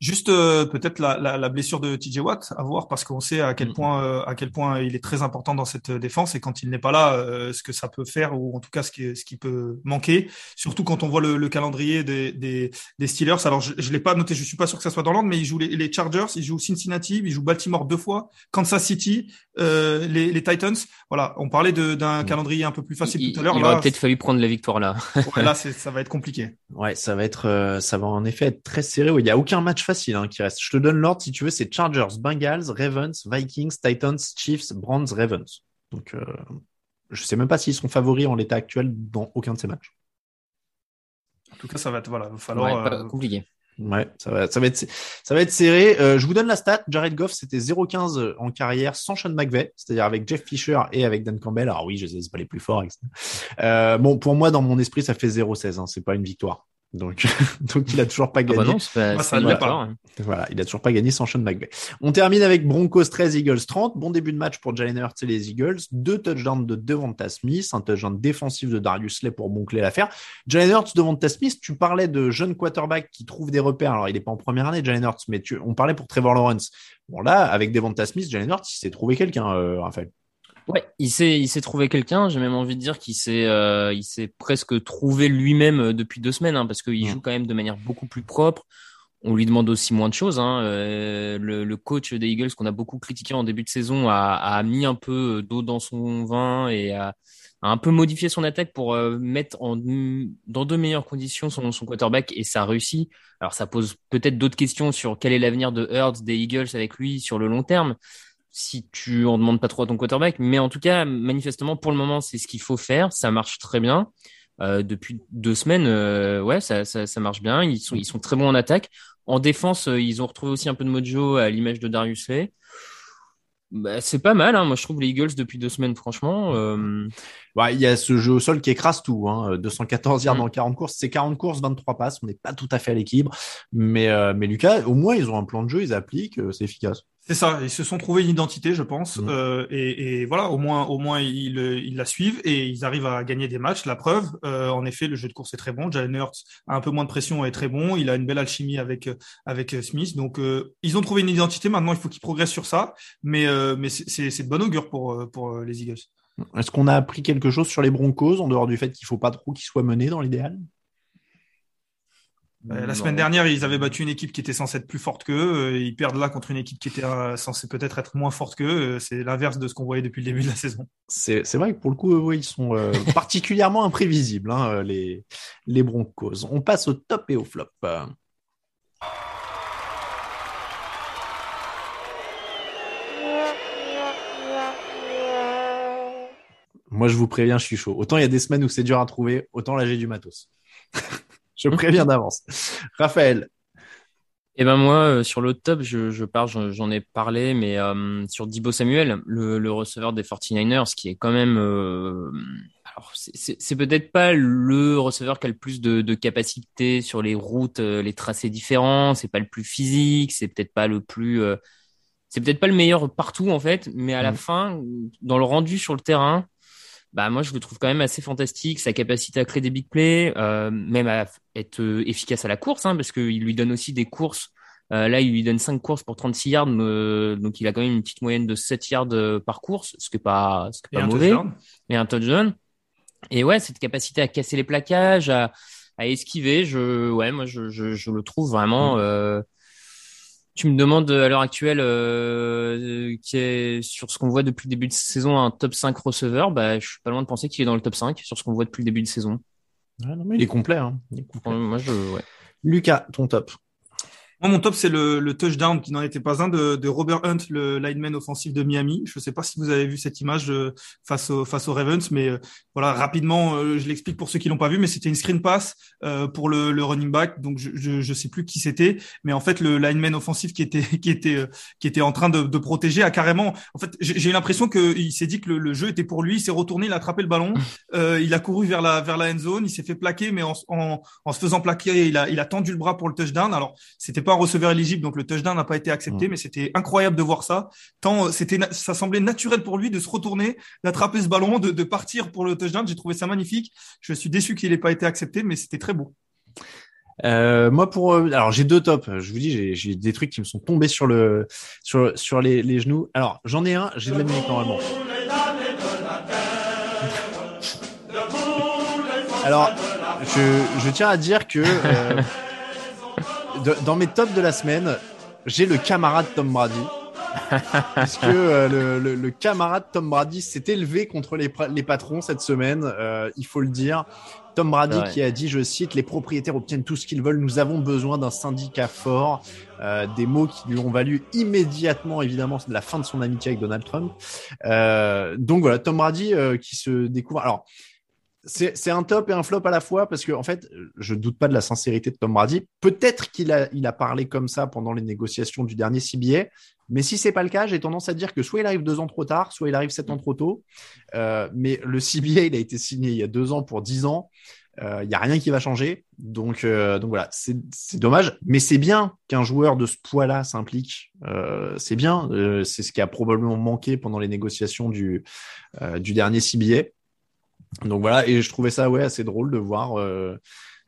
Juste euh, peut-être la, la, la, blessure de TJ Watt à voir parce qu'on sait à quel mm. point euh, à quel point il est très important dans cette défense et quand il n'est pas là, euh, ce que ça peut faire ou en tout cas ce qui ce qui peut manquer. Surtout quand on voit le, le calendrier des, des, des, Steelers. Alors je, je l'ai pas noté, je suis pas sûr que ça soit dans l'ordre, mais il joue les, les, Chargers, il joue Cincinnati, il joue Baltimore deux fois, Kansas City, les, les, Titans. Voilà, on parlait d'un mm. calendrier un peu plus facile tout à l'heure. Il, aurait peut-être fallu prendre la victoire là. ouais, là ça va être compliqué. Ouais, ça va être ça va en effet être très serré. Il y a aucun match facile hein, qui reste. Je te donne l'ordre si tu veux, c'est Chargers, Bengals, Ravens, Vikings, Titans, Chiefs, Browns, Ravens. Donc, euh, je sais même pas s'ils sont favoris en l'état actuel dans aucun de ces matchs. En tout cas, ça va être voilà, va falloir euh, compliqué. Ouais, ça va, ça va être, ça va être serré. Euh, je vous donne la stat. Jared Goff, c'était 0-15 en carrière sans Sean McVay, c'est-à-dire avec Jeff Fisher et avec Dan Campbell. Alors oui, je sais, c'est pas les plus forts. Euh, bon, pour moi, dans mon esprit, ça fait 0-16. Hein, c'est pas une victoire. Donc, donc il a toujours pas gagné. Ah bah ça pas. Hein. Voilà, il a toujours pas gagné sans Sean McVay. On termine avec Broncos 13, Eagles 30. Bon début de match pour Jalen Hurts et les Eagles. Deux touchdowns de Devonta Smith, un touchdown défensif de Darius Slay pour boucler l'affaire. Jalen Hurts, Devonta Smith, tu parlais de jeunes quarterback qui trouvent des repères. Alors, il est pas en première année, Jalen Hurts, mais tu, on parlait pour Trevor Lawrence. Bon, là, avec Devonta Smith, Jalen Hurts, il s'est trouvé quelqu'un, euh, Raphaël. Ouais, il s'est il s'est trouvé quelqu'un. J'ai même envie de dire qu'il s'est euh, il s'est presque trouvé lui-même euh, depuis deux semaines, hein, parce qu'il joue quand même de manière beaucoup plus propre. On lui demande aussi moins de choses. Hein. Euh, le, le, coach des Eagles qu'on a beaucoup critiqué en début de saison a, a mis un peu d'eau dans son vin et a, a, un peu modifié son attaque pour mettre en, dans de meilleures conditions son, son quarterback et ça a réussi. Alors ça pose peut-être d'autres questions sur quel est l'avenir de Hurts des Eagles avec lui sur le long terme si tu en demandes pas trop à ton quarterback. Mais en tout cas, manifestement, pour le moment, c'est ce qu'il faut faire. Ça marche très bien. Euh, depuis deux semaines, euh, ouais, ça, ça, ça, marche bien. Ils sont, ils sont très bons en attaque. En défense, euh, ils ont retrouvé aussi un peu de mojo à l'image de Darius Lay. Bah, c'est pas mal, hein. moi je trouve les Eagles depuis deux semaines, franchement. Ouais, il y a ce jeu au sol qui écrase tout. Hein. 214 yards mm. dans 40 courses, c'est 40 courses, 23 passes. On n'est pas tout à fait à l'équilibre, mais mais Lucas, au moins ils ont un plan de jeu, ils appliquent, c'est efficace. C'est ça, ils se sont trouvés une identité, je pense, mmh. euh, et, et, voilà, au moins, au moins ils, ils, la suivent et ils arrivent à gagner des matchs. La preuve, euh, en effet, le jeu de course est très bon. Jalen Hurts a un peu moins de pression et est très bon. Il a une belle alchimie avec avec Smith, donc euh, ils ont trouvé une identité. Maintenant, il faut qu'ils progressent sur ça, mais euh, mais c'est de bon augure pour pour les Eagles. Est-ce qu'on a appris quelque chose sur les Broncos en dehors du fait qu'il faut pas trop qu'ils soient menés dans l'idéal? Euh, la semaine dernière, ils avaient battu une équipe qui était censée être plus forte qu'eux. Euh, ils perdent là contre une équipe qui était euh, censée peut-être être moins forte qu'eux. C'est l'inverse de ce qu'on voyait depuis le début de la saison. C'est vrai que pour le coup, ils sont particulièrement imprévisibles, hein, les, les Broncos. On passe au top et au flop. Moi, je vous préviens, je suis chaud. Autant il y a des semaines où c'est dur à trouver, autant là, j'ai du matos. je préviens d'avance. Raphaël. Eh ben moi, euh, sur le top, je, je parle, j'en ai parlé, mais euh, sur Dibo Samuel, le, le, receveur des 49ers, qui est quand même, euh, alors c'est peut-être pas le receveur qui a le plus de, de capacité sur les routes, les tracés différents, c'est pas le plus physique, c'est peut-être pas le plus, c'est peut-être pas le meilleur partout en fait, mais à la mm. fin, dans le rendu sur le terrain, bah moi je le trouve quand même assez fantastique, sa capacité à créer des big plays, euh, même à être euh, efficace à la course, hein, parce qu'il lui donne aussi des courses. Euh, là, il lui donne 5 courses pour 36 yards, donc il a quand même une petite moyenne de 7 yards euh, par course, ce qui est pas, ce qui est pas mauvais. Et un touchdown. Et ouais, cette capacité à casser les plaquages, à, à esquiver, je, ouais, moi je, je, je le trouve vraiment. Mm. Euh, tu me demandes à l'heure actuelle euh, qui est sur ce qu'on voit depuis le début de saison un top 5 receveur, bah, je suis pas loin de penser qu'il est dans le top 5 sur ce qu'on voit depuis le début de saison. il, est complet, hein. il est complet. Moi, je, ouais. Lucas, ton top. Moi, mon top, c'est le, le, touchdown qui n'en était pas un de, de, Robert Hunt, le lineman offensif de Miami. Je ne sais pas si vous avez vu cette image euh, face, au, face aux Ravens, mais euh, voilà, rapidement, euh, je l'explique pour ceux qui l'ont pas vu, mais c'était une screen pass pour le, le, running back. Donc, je ne sais plus qui c'était, mais en fait, le lineman offensif qui était qui était qui était en train de, de protéger a carrément. En fait, j'ai l'impression qu'il s'est dit que le, le, jeu était pour lui. Il s'est retourné, il a attrapé le ballon, il a couru vers la vers la end zone, il s'est fait plaquer, mais en, en, en se faisant plaquer, il a il a tendu le bras pour le touchdown. Alors, c'était pas un receveur éligible, donc le touchdown n'a pas été accepté, mm. mais c'était incroyable de voir ça. Tant euh, c'était, ça semblait naturel pour lui de se retourner, d'attraper ce ballon, de, partir pour le touchdown. J'ai trouvé ça magnifique. Je suis déçu qu'il n'ait pas été accepté, mais c'était très beau. Euh, moi pour euh, alors j'ai deux tops. Je vous dis j'ai des trucs qui me sont tombés sur le sur sur les, les genoux. Alors j'en ai un, j'ai de la musique normalement. Alors je, je tiens à dire que dans mes tops de la semaine, j'ai le camarade Tom Brady. Puisque euh, le, le, camarade Tom Brady s'est élevé contre les, les patrons cette semaine, euh, il faut le dire. Tom Brady qui a dit, je cite, les propriétaires obtiennent tout ce qu'ils veulent. Nous avons besoin d'un syndicat fort. Euh, des mots qui lui ont valu immédiatement, évidemment, la fin de son amitié avec Donald Trump. donc voilà, Tom Brady qui se découvre. Alors, c'est un top et un flop à la fois parce que en fait, je doute pas de la sincérité de Tom Brady. Peut-être qu'il a, il a parlé comme ça pendant les négociations du dernier CBA, mais si c'est pas le cas, j'ai tendance à dire que soit il arrive deux ans trop tard, soit il arrive sept ans trop tôt. Euh, mais le CBA, il a été signé il y a deux ans pour dix ans. Euh, il y a rien qui va changer, donc euh, donc voilà, c'est dommage, mais c'est bien qu'un joueur de ce poids-là s'implique. c'est bien, c'est ce qui a probablement manqué pendant les négociations du du dernier CBA. Donc voilà, et je trouvais ça ouais assez drôle de voir euh,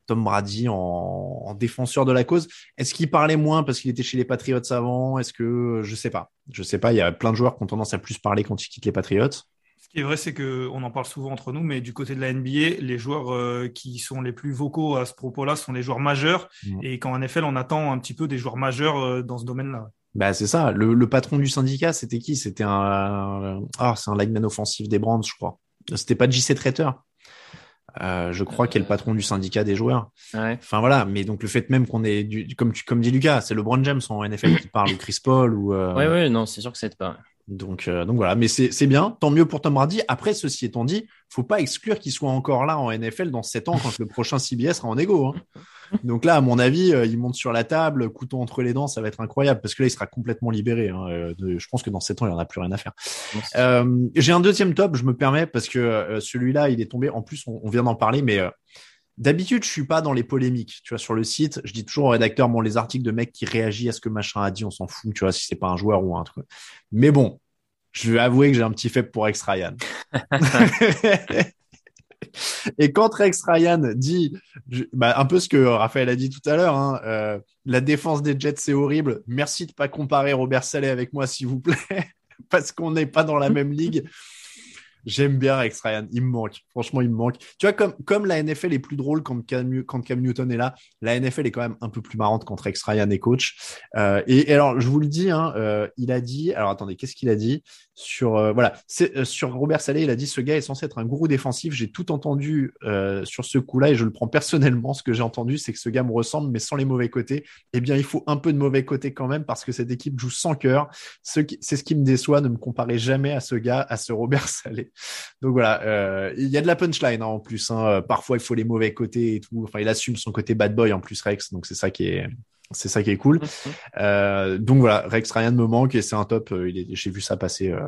Tom Brady en, défenseur de la cause. Est-ce qu'il parlait moins parce qu'il était chez les Patriots avant? Est-ce que je sais pas, je sais pas. Il y a plein de joueurs qui ont tendance à plus parler quand ils quittent les Patriots. Ce qui est vrai, c'est que on en parle souvent entre nous, mais du côté de la NBA, les joueurs euh, qui sont les plus vocaux à ce propos-là sont les joueurs majeurs. Mm. Et qu'en NFL, on attend un petit peu des joueurs majeurs euh, dans ce domaine-là. Bah c'est ça. Le, le patron du syndicat, c'était qui? C'était un, ah c'est un lineman offensif des Brands, je crois. C'était pas JC Traiteur. Euh, je crois qu'il est le patron du syndicat des joueurs. Ouais. Enfin voilà, mais donc le fait même qu'on est du, comme tu comme dit Lucas, c'est LeBron James en NFL qui parle ou Chris Paul ou euh, Ouais, ouais, non, c'est sûr que c'est pas. Donc euh, donc voilà, mais c'est c'est bien, tant mieux pour Tom Brady. Après ceci étant dit, faut pas exclure qu'il soit encore là en NFL dans 7 ans quand le prochain CBS sera en égo. Hein. Donc là, à mon avis, euh, il monte sur la table, couteau entre les dents, ça va être incroyable parce que là, il sera complètement libéré. hein. Euh, de- je pense que dans 7 ans, il en a plus rien à faire. Euh, J'ai un deuxième top, je me permets, parce que celui-là, il est tombé. En plus, on, on vient d'en parler, mais euh, d'habitude, je suis pas dans les polémiques. Tu vois, sur le site, je dis toujours au rédacteur, bon, les articles de mecs qui réagissent à ce que machin a dit, on s'en fout, tu vois, si c'est pas un joueur ou un truc. Mais bon, je vais avouer que j'ai un petit faible pour Rex Ryan. Et quand Rex Ryan dit, je- bah, un peu ce que Raphaël a dit tout à l'heure, hein, euh, la défense des Jets c'est horrible. Merci de pas comparer Robert Saleh avec moi, s'il vous plaît, parce qu'on n'est pas dans la même ligue. J'aime bien Rex Ryan, il me manque. Franchement, il me manque. Tu vois, comme, comme la NFL est plus drôle quand Cam, quand Cam Newton est là, la NFL est quand même un peu plus marrante quand Rex Ryan est coach. Euh, et, alors, je vous le dis, hein, euh, il a dit, alors attendez, qu'est-ce qu'il a dit? Sur, euh, voilà, euh, sur Robert Saleh, il a dit, ce gars est censé être un gourou défensif. J'ai tout entendu euh, sur ce coup-là et je le prends personnellement. Ce que j'ai entendu, c'est que ce gars me ressemble, mais sans les mauvais côtés. Eh bien, il faut un peu de mauvais côtés quand même parce que cette équipe joue sans cœur. C'est ce qui me déçoit. Ne me comparez jamais à ce gars, à ce Robert Saleh. Donc voilà, euh, il y a de la punchline hein, en plus. Hein. Parfois, il faut les mauvais côtés et tout. Enfin, il assume son côté bad boy en plus, Rex. Donc c'est ça qui est, c'est ça qui est cool. Euh, donc voilà, Rex Ryan me manque et c'est un top. euh, J'ai vu ça passer euh,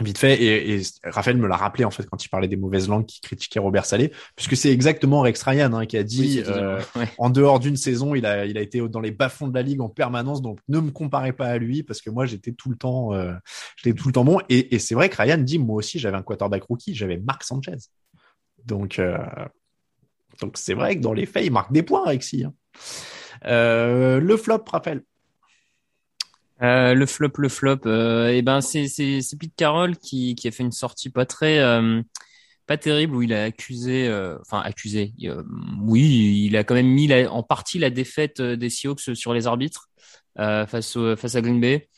vite fait et, et Raphaël me l'a rappelé en fait quand il parlait des mauvaises langues qui critiquaient Robert Saleh, puisque c'est exactement Rex Ryan hein, qui a dit. Oui, euh, ouais. en dehors d'une saison, il a, il a été dans les bas-fonds de la ligue en permanence. Donc, ne me comparez pas à lui parce que moi, j'étais tout le temps, euh, j'étais tout le temps bon. Et, et c'est vrai que Ryan dit, moi aussi, j'avais un quarterback rookie, j'avais Marc Sanchez. Donc, euh, donc c'est vrai que dans les faits, il marque des points, Rexy. hein. Euh, le flop, Raphaël. Euh, le flop, le flop. Euh, et ben c'est c'est Pete Carroll qui qui a fait une sortie pas très euh, pas terrible où il a accusé, euh, enfin accusé. euh, oui, il a quand même mis la- en partie la défaite des Seahawks sur les arbitres face au, face à Green Bay.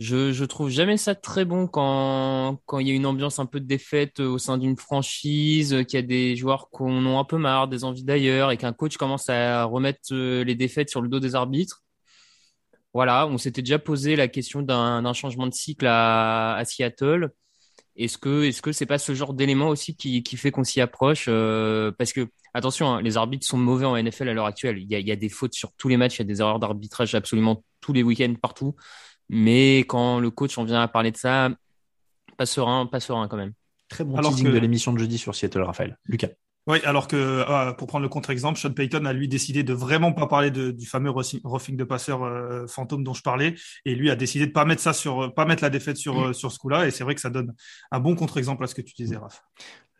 Je trouve jamais ça très bon quand quand il y a une ambiance un peu de défaite au sein d'une franchise, euh, qu'il y a des joueurs qu'on a un peu marre, des envies d'ailleurs, et qu'un coach commence à remettre euh, les défaites sur le dos des arbitres. Voilà, on s'était déjà posé la question d'un changement de cycle à, Seattle. Est-ce que est-ce que c'est pas ce genre d'élément aussi qui, fait qu'on s'y approche euh, Parce que attention, hein, les arbitres sont mauvais en NFL à l'heure actuelle. Il y a, il y a des fautes sur tous les matchs, il y a des erreurs d'arbitrage absolument tous les week-ends partout. Mais quand le coach en vient à parler de ça, pas serein, pas serein quand même. Très bon Alors teasing que- de l'émission de jeudi sur Seattle, Raphaël. Lucas. Oui, alors que, euh, pour prendre le contre-exemple, Sean Payton a lui décidé de vraiment pas parler de- du fameux roughing de passeur euh, fantôme dont je parlais, et lui a décidé de pas mettre ça sur, pas mettre la défaite sur, euh, sur ce coup-là, et c'est vrai que ça donne un bon contre-exemple à ce que tu disais, Raph.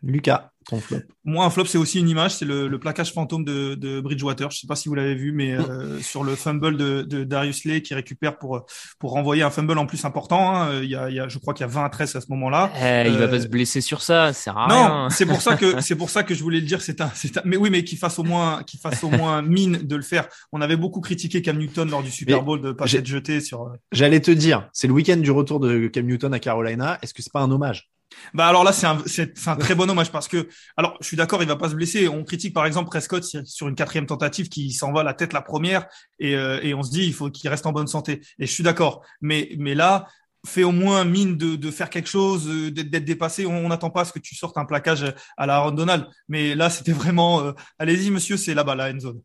Lucas, ton flop. Moi, un flop, c'est aussi une image, c'est le, le plaquage fantôme de, de Bridgewater. Je sais pas si vous l'avez vu, mais euh, sur le fumble de, de Darius Lay qui récupère pour pour renvoyer un fumble en plus important. hein. Il y a, il y a, je crois qu'il y a 20 à 13 à ce moment-là. Eh, il va Euh, pas se blesser sur ça, sert à Non, c'est pour ça que c'est pour ça que je voulais le dire. C'est un, c'est un- mais oui, mais qu'il fasse au moins, qu'il fasse au moins mine de le faire. On avait beaucoup critiqué Cam Newton lors du Super Mais Bowl de pas j'ai- être jeté sur. euh, J'allais te dire, c'est le week-end du retour de Cam Newton à Carolina. Est-ce que c'est pas un hommage? Bah alors là, c'est un, un très bon hommage parce que, alors, je suis d'accord, il va pas se blesser. On critique par exemple Prescott sur- une quatrième tentative qui s'en va la tête la première et, euh, et on se dit il faut qu'il reste en bonne santé. Et je suis d'accord. Mais mais là, fais au moins mine de, de faire quelque chose, euh, d'être dépassé. On n'attend pas à ce que tu sortes un plaquage à la Aaron Donald. Mais là, c'était vraiment, euh, allez-y monsieur, c'est là-bas la end zone.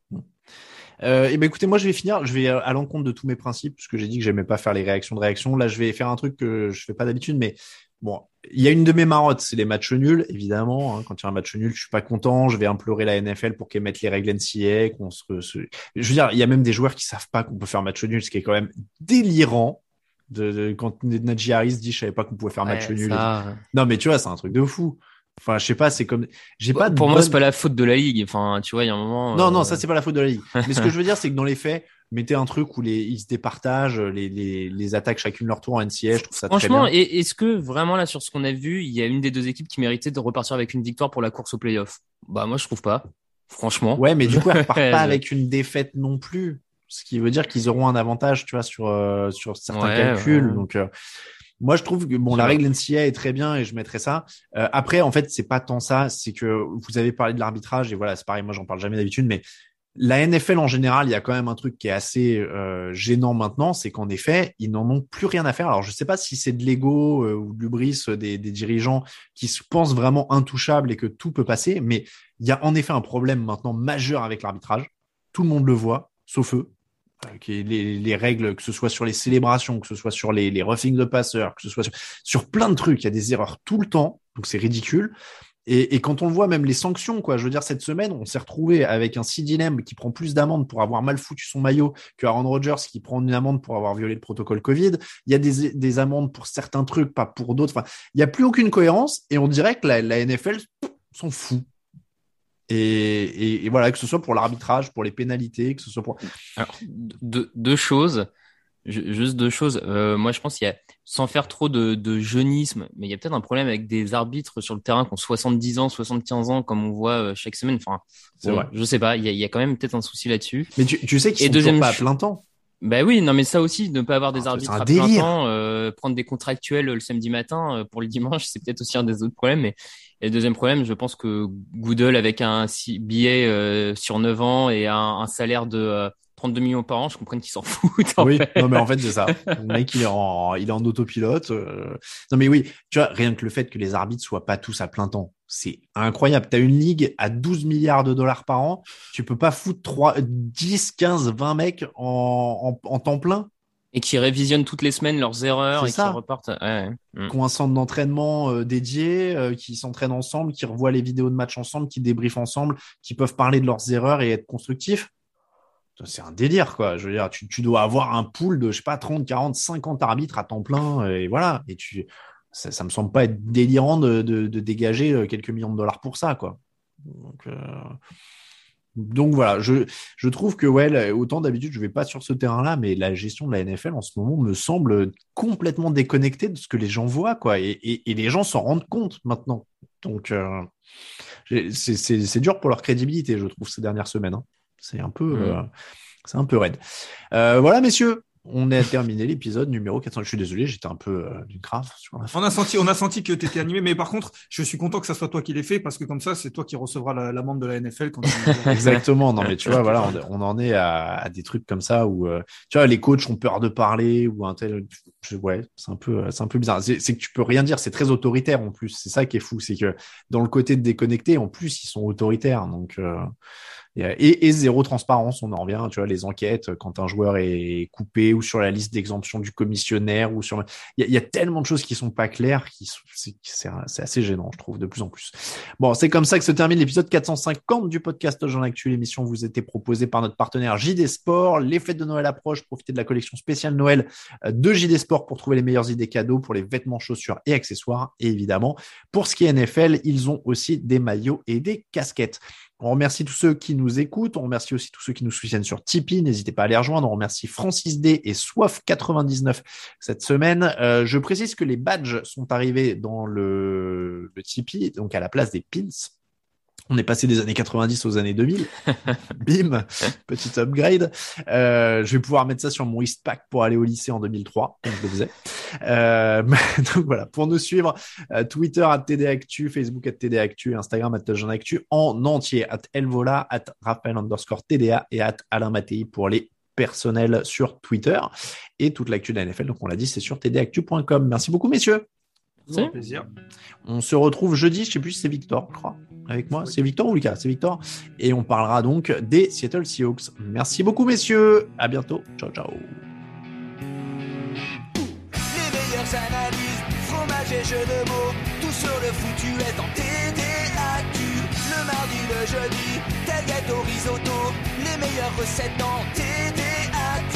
Euh, et ben écoutez, moi je vais finir, je vais euh, à l'encontre de tous mes principes, parce que j'ai dit que j'aimais pas faire les réactions de réaction. Là, je vais faire un truc que je fais pas d'habitude, mais bon, il y a une de mes marottes, c'est les matchs nuls, évidemment. hein. quand il y a un match nul, je suis pas content, je vais implorer la NFL pour qu'elle mette les règles NCA, qu'on se, se- Je veux dire, il y a même des joueurs qui savent pas qu'on peut faire match nul, ce qui est quand même délirant. De, de- quand Najee Harris dit, je savais pas qu'on pouvait faire match Ouais, nul. ça, Non, mais tu vois, c'est un truc de fou. Enfin, je sais pas, c'est comme, j'ai pas pour moi, bonne- c'est pas la faute de la ligue. Enfin, tu vois, il y a un moment. non, euh, non, ça c'est pas la faute de la ligue. Mais ce que je veux dire, c'est que dans les faits, mettez un truc où les, ils se départagent, les, les, les attaques chacune leur tour en NCA. Je trouve ça Franchement, très bien. est-ce que vraiment là sur ce qu'on a vu, il y a une des deux équipes qui méritait de repartir avec une victoire pour la course au playoff? Bah moi je trouve pas. Franchement. Ouais, mais du coup, elles repartent Je- pas avec une défaite non plus. Ce qui veut dire qu'ils auront un avantage, tu vois, sur, euh, sur certains Ouais, calculs. ouais. Donc, euh, moi, je trouve que bon, la règle NCA est très bien et je mettrai ça. Euh, après, en fait, c'est pas tant ça. C'est que vous avez parlé de l'arbitrage et voilà, c'est pareil. Moi, j'en parle jamais d'habitude, mais la NFL en général, il y a quand même un truc qui est assez euh, gênant maintenant, c'est qu'en effet, ils n'en ont plus rien à faire. Alors, je sais pas si c'est de l'ego euh, ou de l'ubris des, des dirigeants qui se pensent vraiment intouchables et que tout peut passer, mais il y a en effet un problème maintenant majeur avec l'arbitrage. Tout le monde le voit, sauf eux. Euh, les, les règles, que ce soit sur les célébrations, que ce soit sur les, les roughings de passeurs, que ce soit sur, sur plein de trucs, il y a des erreurs tout le temps, donc c'est ridicule. Et, quand on le voit, même les sanctions, quoi. Je veux dire, cette semaine, on s'est retrouvé avec un Lamb qui prend plus d'amende pour avoir mal foutu son maillot que Aaron Rodgers qui prend une amende pour avoir violé le protocole Covid. Il y a des, des amendes pour certains trucs, pas pour d'autres. Enfin, il n'y a plus aucune cohérence et on dirait que la, NFL s'en fout. Et, voilà, que ce soit pour l'arbitrage, pour les pénalités, que ce soit pour. Deux choses. Ju- Juste deux choses. Euh, moi, je pense qu'il y a, sans faire trop de, de jeunisme, mais il y a peut-être un problème avec des arbitres sur le terrain qui ont 70 ans, 75 ans, comme on voit euh, chaque semaine. Enfin, bon, vrai. je sais pas. Il y a, il y a quand même peut-être un souci là-dessus. Mais tu, tu sais qu'ils sont deuxième pas à plein temps. Bah oui, non, mais ça aussi, ne pas avoir des Ah, arbitres à plein temps, euh, prendre des contractuels euh, le samedi matin euh, pour le dimanche, c'est peut-être aussi un des autres problèmes. Mais et le deuxième problème, je pense que Goodell avec un billet euh, sur 9 ans et un, un salaire de euh, 32 millions par an, je comprends qu'ils s'en foutent. en Oui, fait. non mais en fait c'est ça. Le mec il est en il est en autopilote. euh. Non mais oui, tu vois rien que le fait que les arbitres soient pas tous à plein temps, c'est incroyable. T'as une ligue à 12 milliards de dollars par an, tu peux pas foutre 3, 10, 15, 20 mecs en, en, en temps plein. Et qui révisionnent toutes les semaines leurs erreurs et qui repartent. Ouais, ouais. Mm. qui ont un centre d'entraînement euh, dédié, euh, qui s'entraînent ensemble, qui revoient les vidéos de match ensemble, qui débriefent ensemble, qui peuvent parler de leurs erreurs et être constructifs. C'est un délire, quoi. Je veux dire, tu, dois avoir un pool de, je sais pas, 30, 40, 50 arbitres à temps plein, et voilà. Et tu, ça, me semble pas être délirant de, dégager euh, quelques millions de dollars pour ça, quoi. Donc, euh, voilà, je, trouve que ouais, autant d'habitude, je vais pas sur ce terrain-là, mais la gestion de la NFL en ce moment me semble complètement déconnectée de ce que les gens voient, quoi. Et, les gens s'en rendent compte maintenant. Donc euh, c'est dur pour leur crédibilité, je trouve, ces dernières semaines. hein. C'est un peu, Mhm. euh, c'est un peu raide. Euh, voilà, messieurs, on a terminé l'épisode numéro 400. Je suis désolé, j'étais un peu euh, d'une sur la fin. On a senti, on a senti que tu étais animé, mais par contre, je suis content que ça soit toi qui l'aies fait parce que comme ça, c'est toi qui recevras la- l'amende de la NFL quand tu... Exactement. Non, mais tu vois, voilà, on, on en est à, à des trucs comme ça où, tu vois, les coachs ont peur de parler ou un tel. je- Ouais, c'est un peu, c'est un peu bizarre. C'est que tu peux rien dire. C'est très autoritaire en plus. C'est ça qui est fou, c'est que dans le côté de déconnecté, en plus, ils sont autoritaires. Donc, euh, et, et, zéro transparence. On en revient. Tu vois, les enquêtes quand un joueur est coupé ou sur la liste d'exemption du commissionnaire ou sur. Il y, a, tellement de choses qui sont pas claires qui c'est assez gênant, je trouve, de plus en plus. Bon, c'est comme ça que se termine l'épisode 450 du podcast Jean Actu. L'émission vous était proposée par notre partenaire JD Sport. Les fêtes de Noël approchent. Profitez de la collection spéciale Noël euh, de JD Sport pour trouver les meilleures idées cadeaux pour les vêtements, chaussures et accessoires. Et évidemment, pour ce qui est NFL, ils ont aussi des maillots et des casquettes. On remercie tous ceux qui nous écoutent. On remercie aussi tous ceux qui nous soutiennent sur Tipeee. N'hésitez pas à les rejoindre. On remercie Francis D et Soif99 cette semaine. Euh, je précise que les badges sont arrivés dans le, le Tipeee, donc à la place des pins. On est passé des années 90 aux années 2000. Bim, petit upgrade. Euh, je vais pouvoir mettre ça sur mon Eastpack pour aller au lycée en 2003, comme je le faisais. Euh, donc voilà, pour nous suivre, euh, Twitter at TDActu, Facebook at TDActu, Instagram at Actu en entier, at Elvola, at Raphaël underscore TDA et at Alain Mattei pour les personnels sur Twitter. Et toute l'actu de la NFL, donc on l'a dit, c'est sur tdactu.com. Merci beaucoup, messieurs. Avec plaisir. On se retrouve jeudi, je sais plus si c'est Victor, je crois, avec moi. C'est Victor ou Lucas C'est Victor. Et on parlera donc des Seattle Seahawks. Merci beaucoup, messieurs. À bientôt. Ciao, ciao. Les meilleures analyses, fromage et jeux de mots, tout sur le foutu est en TDAQ. Le mardi, le jeudi, tel gâteau risotto, les meilleures recettes en TDAQ.